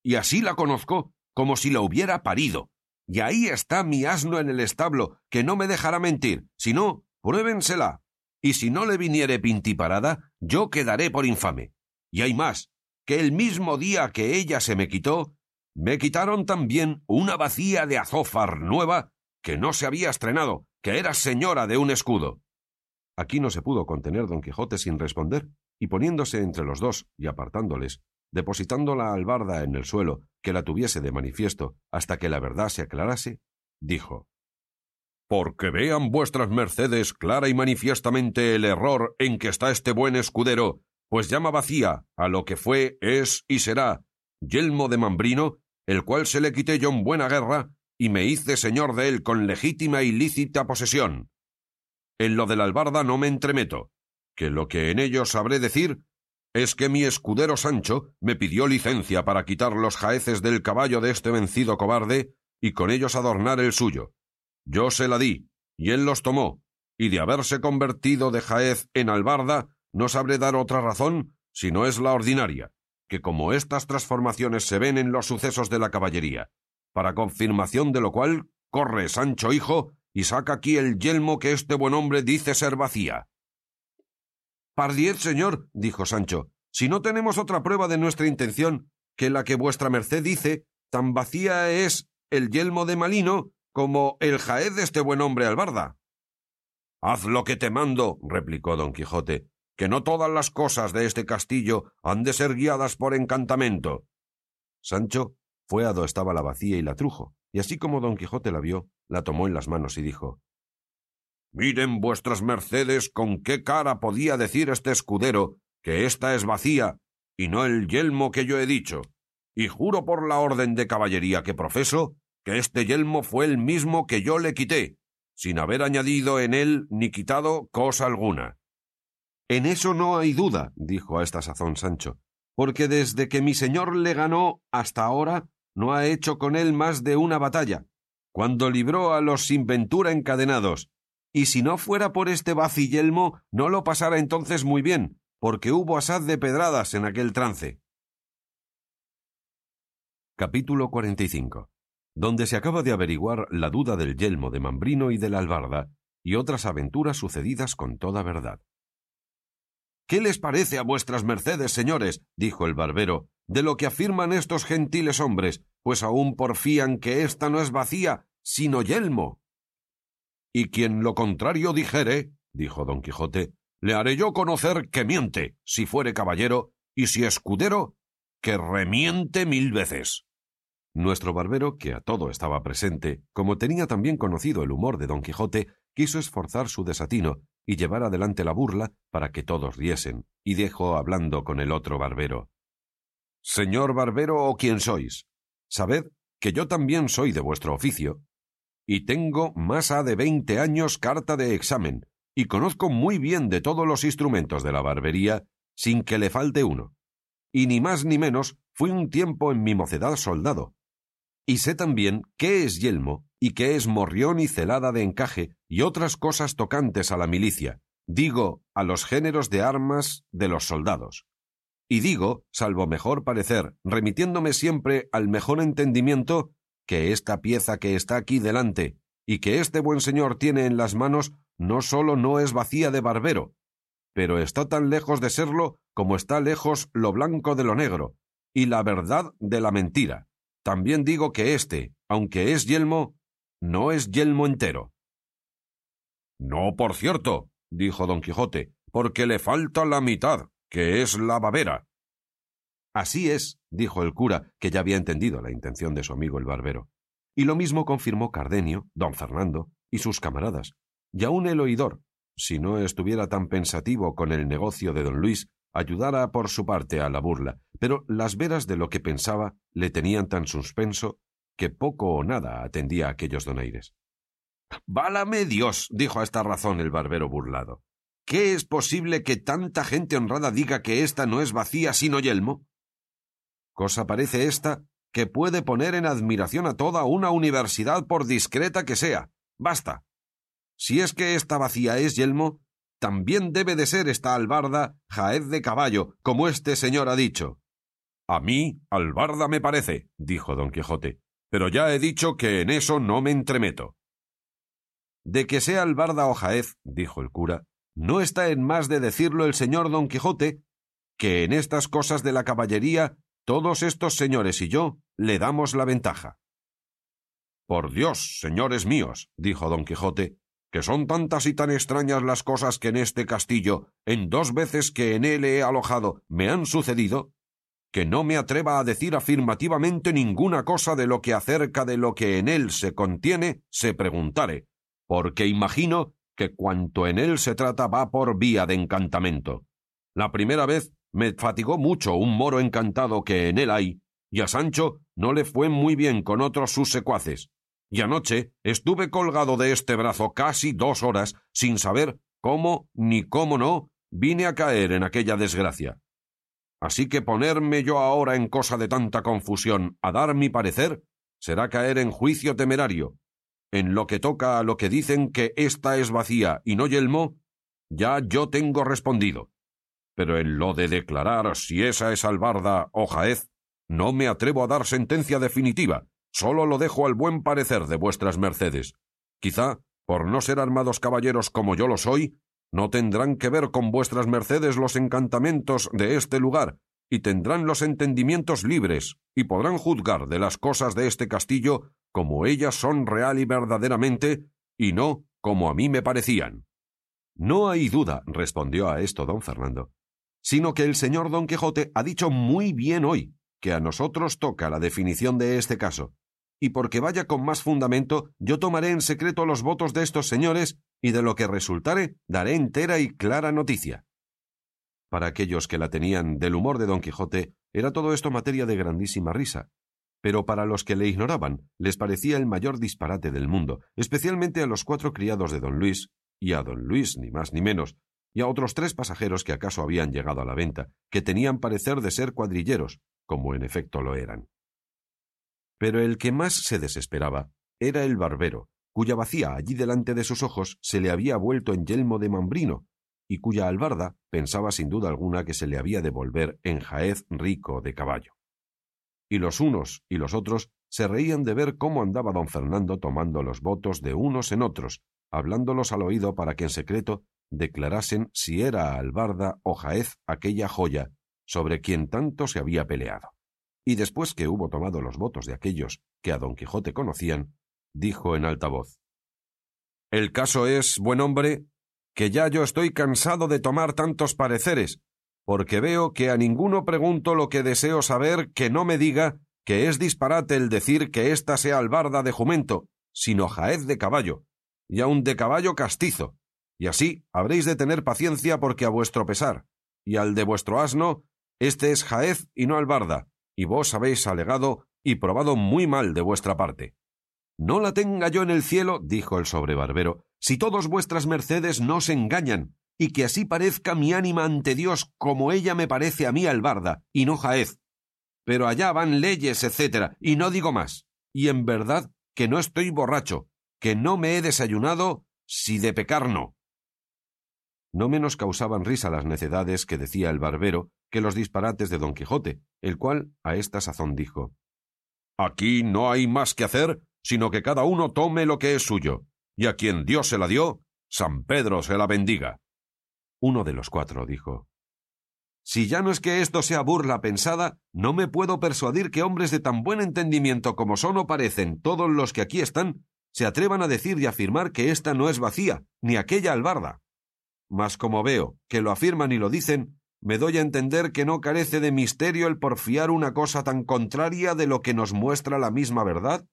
[SPEAKER 1] y así la conozco como si la hubiera parido. Y ahí está mi asno en el establo, que no me dejará mentir, si no, pruébensela. Y si no le viniere pintiparada, yo quedaré por infame. Y hay más, que el mismo día que ella se me quitó, me quitaron también una vacía de azófar nueva que no se había estrenado, que era señora de un escudo. Aquí no se pudo contener don Quijote sin responder, y poniéndose entre los dos y apartándoles, depositando la albarda en el suelo, que la tuviese de manifiesto hasta que la verdad se aclarase, dijo Porque vean vuestras mercedes clara y manifiestamente el error en que está este buen escudero, pues llama vacía a lo que fue, es y será, yelmo de Mambrino, el cual se le quité yo en buena guerra, y me hice señor de él con legítima y lícita posesión. En lo de la albarda no me entremeto, que lo que en ello sabré decir es que mi escudero Sancho me pidió licencia para quitar los jaeces del caballo de este vencido cobarde y con ellos adornar el suyo. Yo se la di, y él los tomó, y de haberse convertido de jaez en albarda, no sabré dar otra razón si no es la ordinaria, que como estas transformaciones se ven en los sucesos de la caballería, para confirmación de lo cual, corre, Sancho hijo, y saca aquí el yelmo que este buen hombre dice ser vacía. Pardiez, señor, dijo Sancho, si no tenemos otra prueba de nuestra intención que la que vuestra merced dice, tan vacía es el yelmo de Malino como el jaez de este buen hombre albarda. Haz lo que te mando, replicó don Quijote, que no todas las cosas de este castillo han de ser guiadas por encantamento. Sancho fue a do estaba la vacía y la trujo, y así como don Quijote la vio, la tomó en las manos y dijo Miren vuestras mercedes con qué cara podía decir este escudero que ésta es vacía y no el yelmo que yo he dicho, y juro por la orden de caballería que profeso que este yelmo fue el mismo que yo le quité, sin haber añadido en él ni quitado cosa alguna. En eso no hay duda, dijo a esta sazón Sancho, porque desde que mi señor le ganó hasta ahora no ha hecho con él más de una batalla, cuando libró a los sin ventura encadenados, y si no fuera por este vacillelmo no lo pasara entonces muy bien, porque hubo asaz de pedradas en aquel trance. Capítulo 45 donde se acaba de averiguar la duda del yelmo de Mambrino y de la albarda, y otras aventuras sucedidas con toda verdad. ¿Qué les parece a vuestras mercedes, señores? dijo el barbero, de lo que afirman estos gentiles hombres, pues aún porfían que ésta no es vacía, sino yelmo. Y quien lo contrario dijere, dijo don Quijote, le haré yo conocer que miente, si fuere caballero, y si escudero, que remiente mil veces. Nuestro barbero, que a todo estaba presente, como tenía también conocido el humor de don Quijote, quiso esforzar su desatino y llevar adelante la burla para que todos riesen, y dejó hablando con el otro barbero. Señor barbero o quien sois, sabed que yo también soy de vuestro oficio, y tengo más de veinte años carta de examen, y conozco muy bien de todos los instrumentos de la barbería, sin que le falte uno. Y ni más ni menos fui un tiempo en mi mocedad soldado, y sé también qué es yelmo y qué es morrión y celada de encaje y otras cosas tocantes a la milicia, digo, a los géneros de armas de los soldados. Y digo, salvo mejor parecer, remitiéndome siempre al mejor entendimiento, que esta pieza que está aquí delante y que este buen señor tiene en las manos no sólo no es vacía de barbero, pero está tan lejos de serlo como está lejos lo blanco de lo negro, y la verdad de la mentira. También digo que éste, aunque es yelmo, no es yelmo entero. No, por cierto, dijo don Quijote, porque le falta la mitad, que es la babera. Así es, dijo el cura, que ya había entendido la intención de su amigo el barbero. Y lo mismo confirmó Cardenio, don Fernando y sus camaradas, y aun el oidor, si no estuviera tan pensativo con el negocio de don Luis, ayudara por su parte a la burla, pero las veras de lo que pensaba le tenían tan suspenso que poco o nada atendía a aquellos donaires. Válame Dios, dijo a esta razón el barbero burlado. ¿Qué es posible que tanta gente honrada diga que ésta no es vacía sino yelmo? Cosa parece esta que puede poner en admiración a toda una universidad por discreta que sea. Basta. Si es que esta vacía es yelmo, también debe de ser esta albarda jaez de caballo, como este señor ha dicho. A mí, albarda me parece, dijo don Quijote, pero ya he dicho que en eso no me entremeto. De que sea albarda o jaez, dijo el cura, no está en más de decirlo el señor don Quijote, que en estas cosas de la caballería todos estos señores y yo le damos la ventaja. Por Dios, señores míos, dijo don Quijote, que son tantas y tan extrañas las cosas que en este castillo, en dos veces que en él he alojado, me han sucedido, que no me atreva a decir afirmativamente ninguna cosa de lo que acerca de lo que en él se contiene se preguntare, porque imagino que cuanto en él se trata va por vía de encantamento. La primera vez me fatigó mucho un moro encantado que en él hay, y a Sancho no le fue muy bien con otros sus secuaces, y anoche estuve colgado de este brazo casi dos horas sin saber cómo ni cómo no vine a caer en aquella desgracia. Así que ponerme yo ahora en cosa de tanta confusión a dar mi parecer será caer en juicio temerario. En lo que toca a lo que dicen que ésta es vacía y no yelmo, ya yo tengo respondido. pero en lo de declarar si esa es albarda o jaez, no me atrevo a dar sentencia definitiva, solo lo dejo al buen parecer de vuestras mercedes. Quizá, por no ser armados caballeros como yo lo soy, no tendrán que ver con vuestras mercedes los encantamentos de este lugar, y tendrán los entendimientos libres, y podrán juzgar de las cosas de este castillo como ellas son real y verdaderamente, y no como a mí me parecían. No hay duda, respondió a esto don Fernando, sino que el señor don Quijote ha dicho muy bien hoy que a nosotros toca la definición de este caso, y porque vaya con más fundamento, yo tomaré en secreto los votos de estos señores, y de lo que resultare daré entera y clara noticia. Para aquellos que la tenían del humor de don Quijote, era todo esto materia de grandísima risa, pero para los que le ignoraban les parecía el mayor disparate del mundo, especialmente a los cuatro criados de don Luis, y a don Luis ni más ni menos, y a otros tres pasajeros que acaso habían llegado a la venta, que tenían parecer de ser cuadrilleros, como en efecto lo eran. Pero el que más se desesperaba era el barbero, cuya vacía allí delante de sus ojos se le había vuelto en yelmo de mambrino, y cuya albarda pensaba sin duda alguna que se le había de volver en jaez rico de caballo. Y los unos y los otros se reían de ver cómo andaba don Fernando tomando los votos de unos en otros, hablándolos al oído para que en secreto declarasen si era albarda o jaez aquella joya sobre quien tanto se había peleado. Y después que hubo tomado los votos de aquellos que a don Quijote conocían, dijo en alta voz El caso es, buen hombre, que ya yo estoy cansado de tomar tantos pareceres, porque veo que a ninguno pregunto lo que deseo saber que no me diga que es disparate el decir que ésta sea albarda de jumento, sino jaez de caballo, y aun de caballo castizo, y así habréis de tener paciencia porque a vuestro pesar, y al de vuestro asno, este es jaez y no albarda, y vos habéis alegado y probado muy mal de vuestra parte. No la tenga yo en el cielo, dijo el sobrebarbero, si todos vuestras mercedes no se engañan, y que así parezca mi ánima ante Dios como ella me parece a mí albarda, y no jaez. Pero allá van leyes, etcétera, y no digo más. Y en verdad que no estoy borracho, que no me he desayunado, si de pecar no. No menos causaban risa las necedades que decía el barbero que los disparates de don Quijote, el cual a esta sazón dijo Aquí no hay más que hacer, sino que cada uno tome lo que es suyo, y a quien Dios se la dio, San Pedro se la bendiga. Uno de los cuatro dijo Si ya no es que esto sea burla pensada, no me puedo persuadir que hombres de tan buen entendimiento como son o parecen todos los que aquí están, se atrevan a decir y afirmar que ésta no es vacía, ni aquella albarda. Mas como veo que lo afirman y lo dicen, me doy a entender que no carece de misterio el porfiar una cosa tan contraria de lo que nos muestra la misma verdad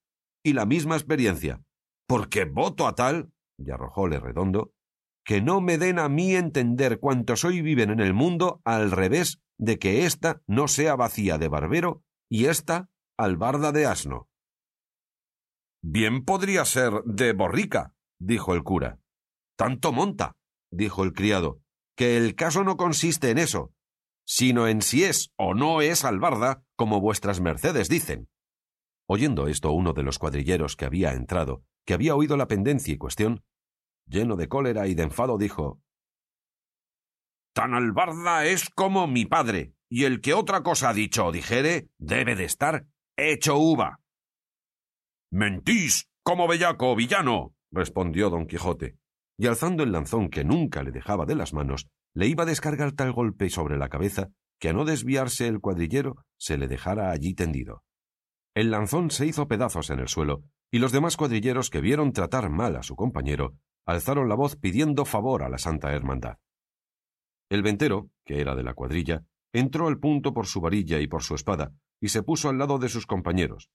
[SPEAKER 1] y la misma experiencia. Porque voto a tal, y arrojóle redondo, que no me den a mí entender cuantos hoy viven en el mundo al revés de que ésta no sea vacía de barbero y ésta albarda de asno. Bien podría ser de borrica, dijo el cura. Tanto monta, dijo el criado, que el caso no consiste en eso, sino en si es o no es albarda, como vuestras mercedes dicen. Oyendo esto uno de los cuadrilleros que había entrado, que había oído la pendencia y cuestión, lleno de cólera y de enfado, dijo Tan albarda es como mi padre, y el que otra cosa ha dicho o dijere debe de estar hecho uva. Mentís, como bellaco, villano, respondió don Quijote y alzando el lanzón que nunca le dejaba de las manos, le iba a descargar tal golpe sobre la cabeza que a no desviarse el cuadrillero se le dejara allí tendido. El lanzón se hizo pedazos en el suelo, y los demás cuadrilleros que vieron tratar mal a su compañero alzaron la voz pidiendo favor a la Santa Hermandad. El ventero, que era de la cuadrilla, entró al punto por su varilla y por su espada, y se puso al lado de sus compañeros.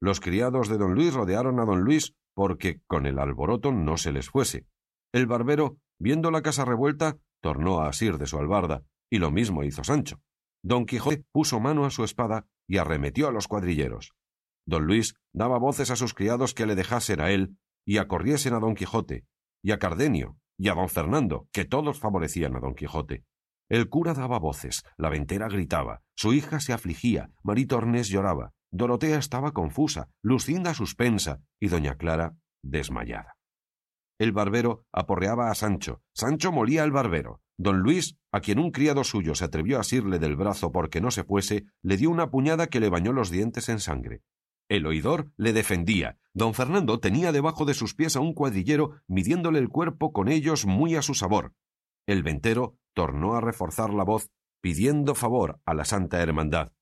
[SPEAKER 1] Los criados de don Luis rodearon a don Luis porque con el alboroto no se les fuese, el barbero, viendo la casa revuelta, tornó a asir de su albarda, y lo mismo hizo Sancho. Don Quijote puso mano a su espada y arremetió a los cuadrilleros. Don Luis daba voces a sus criados que le dejasen a él y acorriesen a Don Quijote, y a Cardenio, y a Don Fernando, que todos favorecían a Don Quijote. El cura daba voces, la ventera gritaba, su hija se afligía, Marito Ornés lloraba, Dorotea estaba confusa, Lucinda suspensa y doña Clara desmayada. El barbero aporreaba a Sancho, Sancho molía al barbero, Don Luis, a quien un criado suyo se atrevió a asirle del brazo porque no se fuese, le dio una puñada que le bañó los dientes en sangre. El oidor le defendía. Don Fernando tenía debajo de sus pies a un cuadrillero midiéndole el cuerpo con ellos muy a su sabor. El ventero tornó a reforzar la voz pidiendo favor a la Santa Hermandad.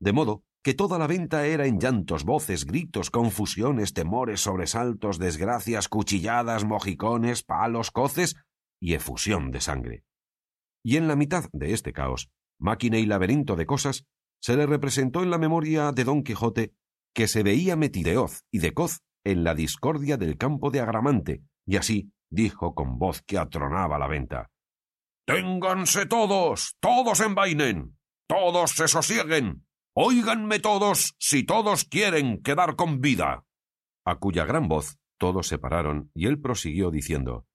[SPEAKER 1] De modo que toda la venta era en llantos, voces, gritos, confusiones, temores, sobresaltos, desgracias, cuchilladas, mojicones, palos, coces y efusión de sangre. Y en la mitad de este caos, máquina y laberinto de cosas, se le representó en la memoria de Don Quijote que se veía metideoz y de coz en la discordia del campo de Agramante, y así dijo con voz que atronaba la venta. Ténganse todos, todos envainen, todos se sosieguen, óiganme todos si todos quieren quedar con vida. A cuya gran voz todos se pararon y él prosiguió diciendo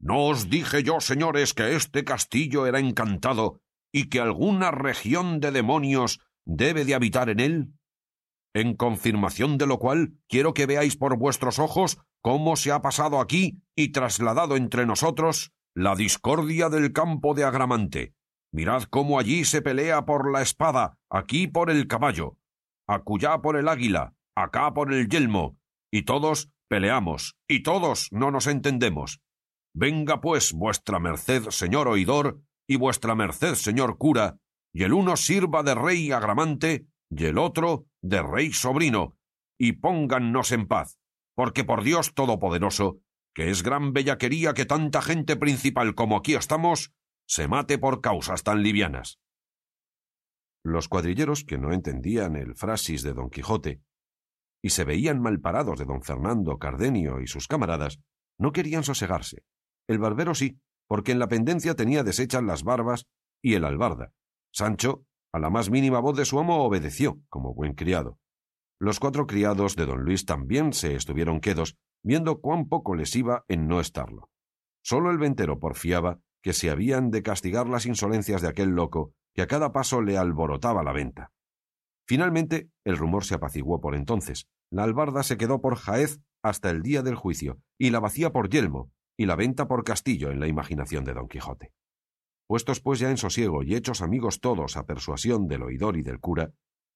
[SPEAKER 1] ¿No os dije yo, señores, que este castillo era encantado y que alguna región de demonios debe de habitar en él? En confirmación de lo cual quiero que veáis por vuestros ojos cómo se ha pasado aquí y trasladado entre nosotros la discordia del campo de Agramante. Mirad cómo allí se pelea por la espada, aquí por el caballo, acullá por el águila, acá por el yelmo, y todos peleamos, y todos no nos entendemos. Venga pues vuestra merced, señor oidor, y vuestra merced, señor cura, y el uno sirva de rey agramante, y el otro de rey sobrino, y póngannos en paz, porque por Dios Todopoderoso, que es gran bellaquería que tanta gente principal como aquí estamos, se mate por causas tan livianas. Los cuadrilleros, que no entendían el frasis de don Quijote, y se veían malparados de don Fernando Cardenio y sus camaradas, no querían sosegarse. El barbero sí, porque en la pendencia tenía deshechas las barbas y el albarda. Sancho a la más mínima voz de su amo obedeció, como buen criado. Los cuatro criados de don Luis también se estuvieron quedos, viendo cuán poco les iba en no estarlo. Solo el ventero porfiaba que se habían de castigar las insolencias de aquel loco que a cada paso le alborotaba la venta. Finalmente, el rumor se apaciguó por entonces. La albarda se quedó por Jaez hasta el día del juicio, y la vacía por Yelmo, y la venta por Castillo en la imaginación de don Quijote. Puestos pues ya en sosiego y hechos amigos todos a persuasión del oidor y del cura,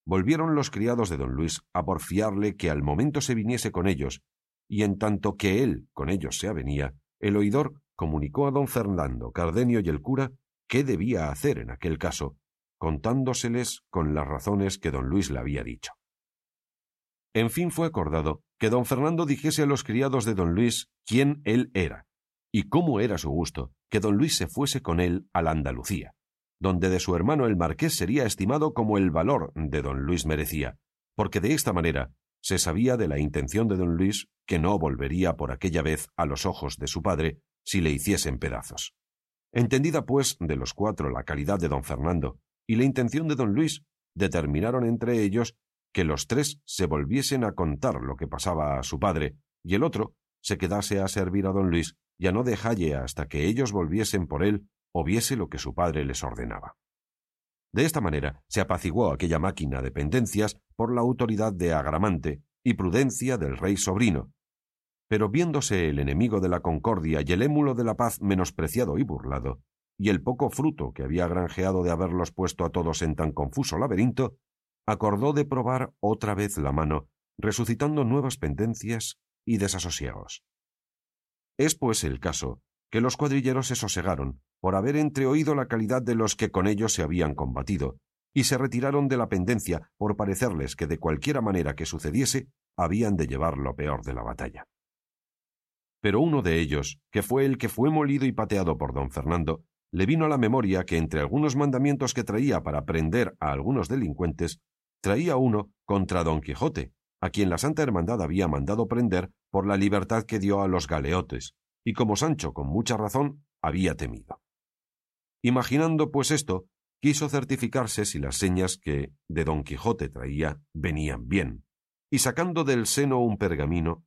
[SPEAKER 1] volvieron los criados de don Luis a porfiarle que al momento se viniese con ellos, y en tanto que él con ellos se avenía, el oidor comunicó a don Fernando, Cardenio y el cura qué debía hacer en aquel caso, contándoseles con las razones que don Luis le había dicho. En fin fue acordado que don Fernando dijese a los criados de don Luis quién él era, y cómo era su gusto que don Luis se fuese con él a la Andalucía, donde de su hermano el marqués sería estimado como el valor de don Luis merecía, porque de esta manera se sabía de la intención de don Luis que no volvería por aquella vez a los ojos de su padre si le hiciesen pedazos. Entendida, pues, de los cuatro la calidad de don Fernando y la intención de don Luis, determinaron entre ellos que los tres se volviesen a contar lo que pasaba a su padre y el otro se quedase a servir a don Luis ya no dejalle hasta que ellos volviesen por él o viese lo que su padre les ordenaba. De esta manera se apaciguó aquella máquina de pendencias por la autoridad de Agramante y prudencia del rey sobrino. Pero viéndose el enemigo de la concordia y el émulo de la paz menospreciado y burlado, y el poco fruto que había granjeado de haberlos puesto a todos en tan confuso laberinto, acordó de probar otra vez la mano, resucitando nuevas pendencias y desasosiegos. Es pues el caso que los cuadrilleros se sosegaron por haber entreoído la calidad de los que con ellos se habían combatido, y se retiraron de la pendencia por parecerles que de cualquiera manera que sucediese habían de llevar lo peor de la batalla. Pero uno de ellos, que fue el que fue molido y pateado por don Fernando, le vino a la memoria que entre algunos mandamientos que traía para prender a algunos delincuentes, traía uno contra don Quijote, a quien la Santa Hermandad había mandado prender por la libertad que dio a los galeotes, y como Sancho con mucha razón había temido. Imaginando pues esto, quiso certificarse si las señas que de don Quijote traía venían bien, y sacando del seno un pergamino,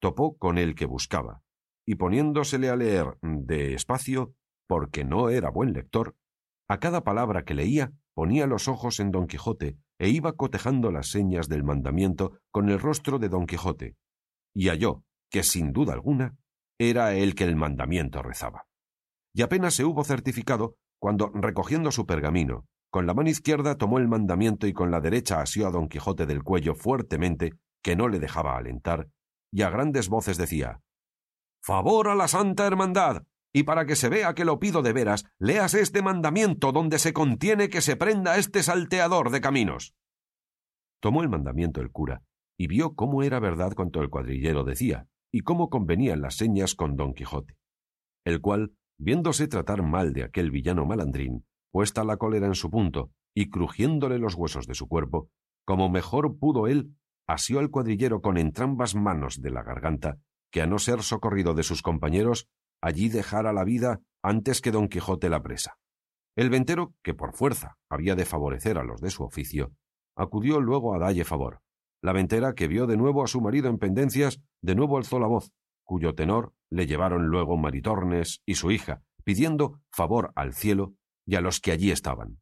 [SPEAKER 1] topó con el que buscaba, y poniéndosele a leer de espacio, porque no era buen lector, a cada palabra que leía ponía los ojos en don Quijote e iba cotejando las señas del mandamiento con el rostro de don Quijote, y halló que sin duda alguna era el que el mandamiento rezaba. y apenas se hubo certificado cuando, recogiendo su pergamino, con la mano izquierda tomó el mandamiento y con la derecha asió a don Quijote del cuello fuertemente, que no le dejaba alentar, y a grandes voces decía Favor a la Santa Hermandad. Y para que se vea que lo pido de veras, leas este mandamiento donde se contiene que se prenda este salteador de caminos. Tomó el mandamiento el cura, y vio cómo era verdad cuanto el cuadrillero decía, y cómo convenían las señas con don Quijote, el cual, viéndose tratar mal de aquel villano malandrín, puesta la cólera en su punto, y crujiéndole los huesos de su cuerpo, como mejor pudo él, asió al cuadrillero con entrambas manos de la garganta, que a no ser socorrido de sus compañeros, allí dejara la vida antes que don Quijote la presa. El ventero, que por fuerza había de favorecer a los de su oficio, acudió luego a dalle favor. La ventera, que vio de nuevo a su marido en pendencias, de nuevo alzó la voz, cuyo tenor le llevaron luego Maritornes y su hija, pidiendo favor al cielo y a los que allí estaban.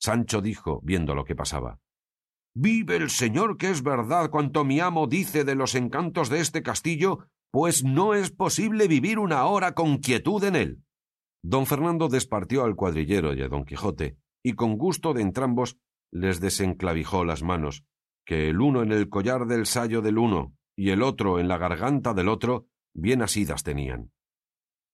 [SPEAKER 1] Sancho dijo, viendo lo que pasaba, Vive el Señor que es verdad cuanto mi amo dice de los encantos de este castillo, pues no es posible vivir una hora con quietud en él. Don Fernando despartió al cuadrillero y a don Quijote, y con gusto de entrambos les desenclavijó las manos, que el uno en el collar del sayo del uno y el otro en la garganta del otro bien asidas tenían.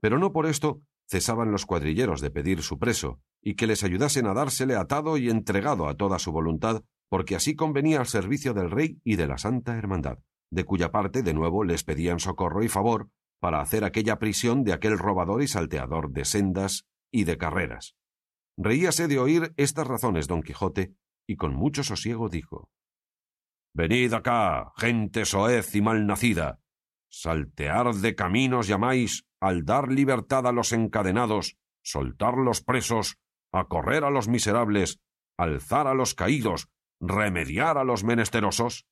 [SPEAKER 1] Pero no por esto cesaban los cuadrilleros de pedir su preso, y que les ayudasen a dársele atado y entregado a toda su voluntad, porque así convenía al servicio del rey y de la Santa Hermandad, de cuya parte de nuevo les pedían socorro y favor para hacer aquella prisión de aquel robador y salteador de sendas y de carreras. Reíase de oír estas razones don Quijote, y con mucho sosiego dijo Venid acá, gente soez y malnacida. Saltear de caminos llamáis al dar libertad a los encadenados, soltar los presos, acorrer a los miserables, alzar a los caídos, remediar a los menesterosos?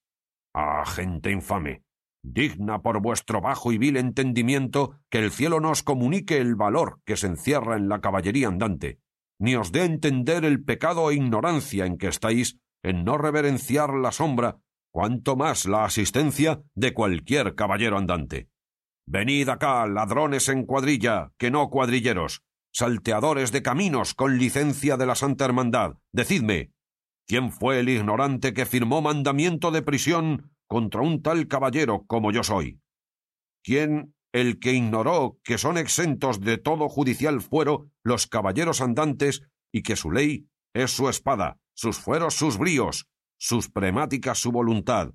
[SPEAKER 1] Ah, gente infame, digna por vuestro bajo y vil entendimiento que el cielo no os comunique el valor que se encierra en la caballería andante, ni os dé entender el pecado e ignorancia en que estáis en no reverenciar la sombra, cuanto más la asistencia de cualquier caballero andante. Venid acá, ladrones en cuadrilla, que no cuadrilleros, salteadores de caminos con licencia de la Santa Hermandad. Decidme, ¿quién fue el ignorante que firmó mandamiento de prisión contra un tal caballero como yo soy? ¿Quién el que ignoró que son exentos de todo judicial fuero los caballeros andantes y que su ley es su espada, sus fueros sus bríos, sus premáticas su voluntad?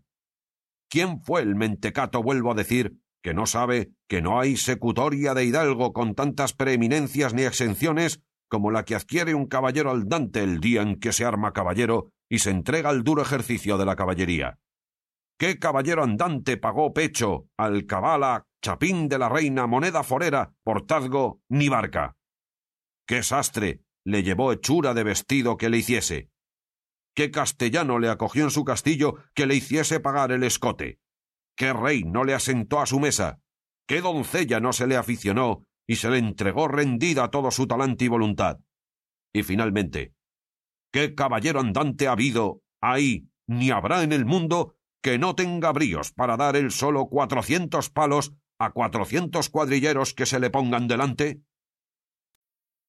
[SPEAKER 1] ¿Quién fue el mentecato, vuelvo a decir, que no sabe que no hay secutoria de hidalgo con tantas preeminencias ni exenciones como la que adquiere un caballero aldante el día en que se arma caballero y se entrega al duro ejercicio de la caballería. ¿Qué caballero andante pagó pecho, al cabala, chapín de la reina, moneda forera, portazgo ni barca? ¿Qué sastre le llevó hechura de vestido que le hiciese? ¿Qué castellano le acogió en su castillo que le hiciese pagar el escote? ¿Qué rey no le asentó a su mesa? ¿Qué doncella no se le aficionó y se le entregó rendida todo su talante y voluntad? Y finalmente, ¿qué caballero andante ha habido, ahí, ni habrá en el mundo que no tenga bríos para dar él solo cuatrocientos palos a cuatrocientos cuadrilleros que se le pongan delante?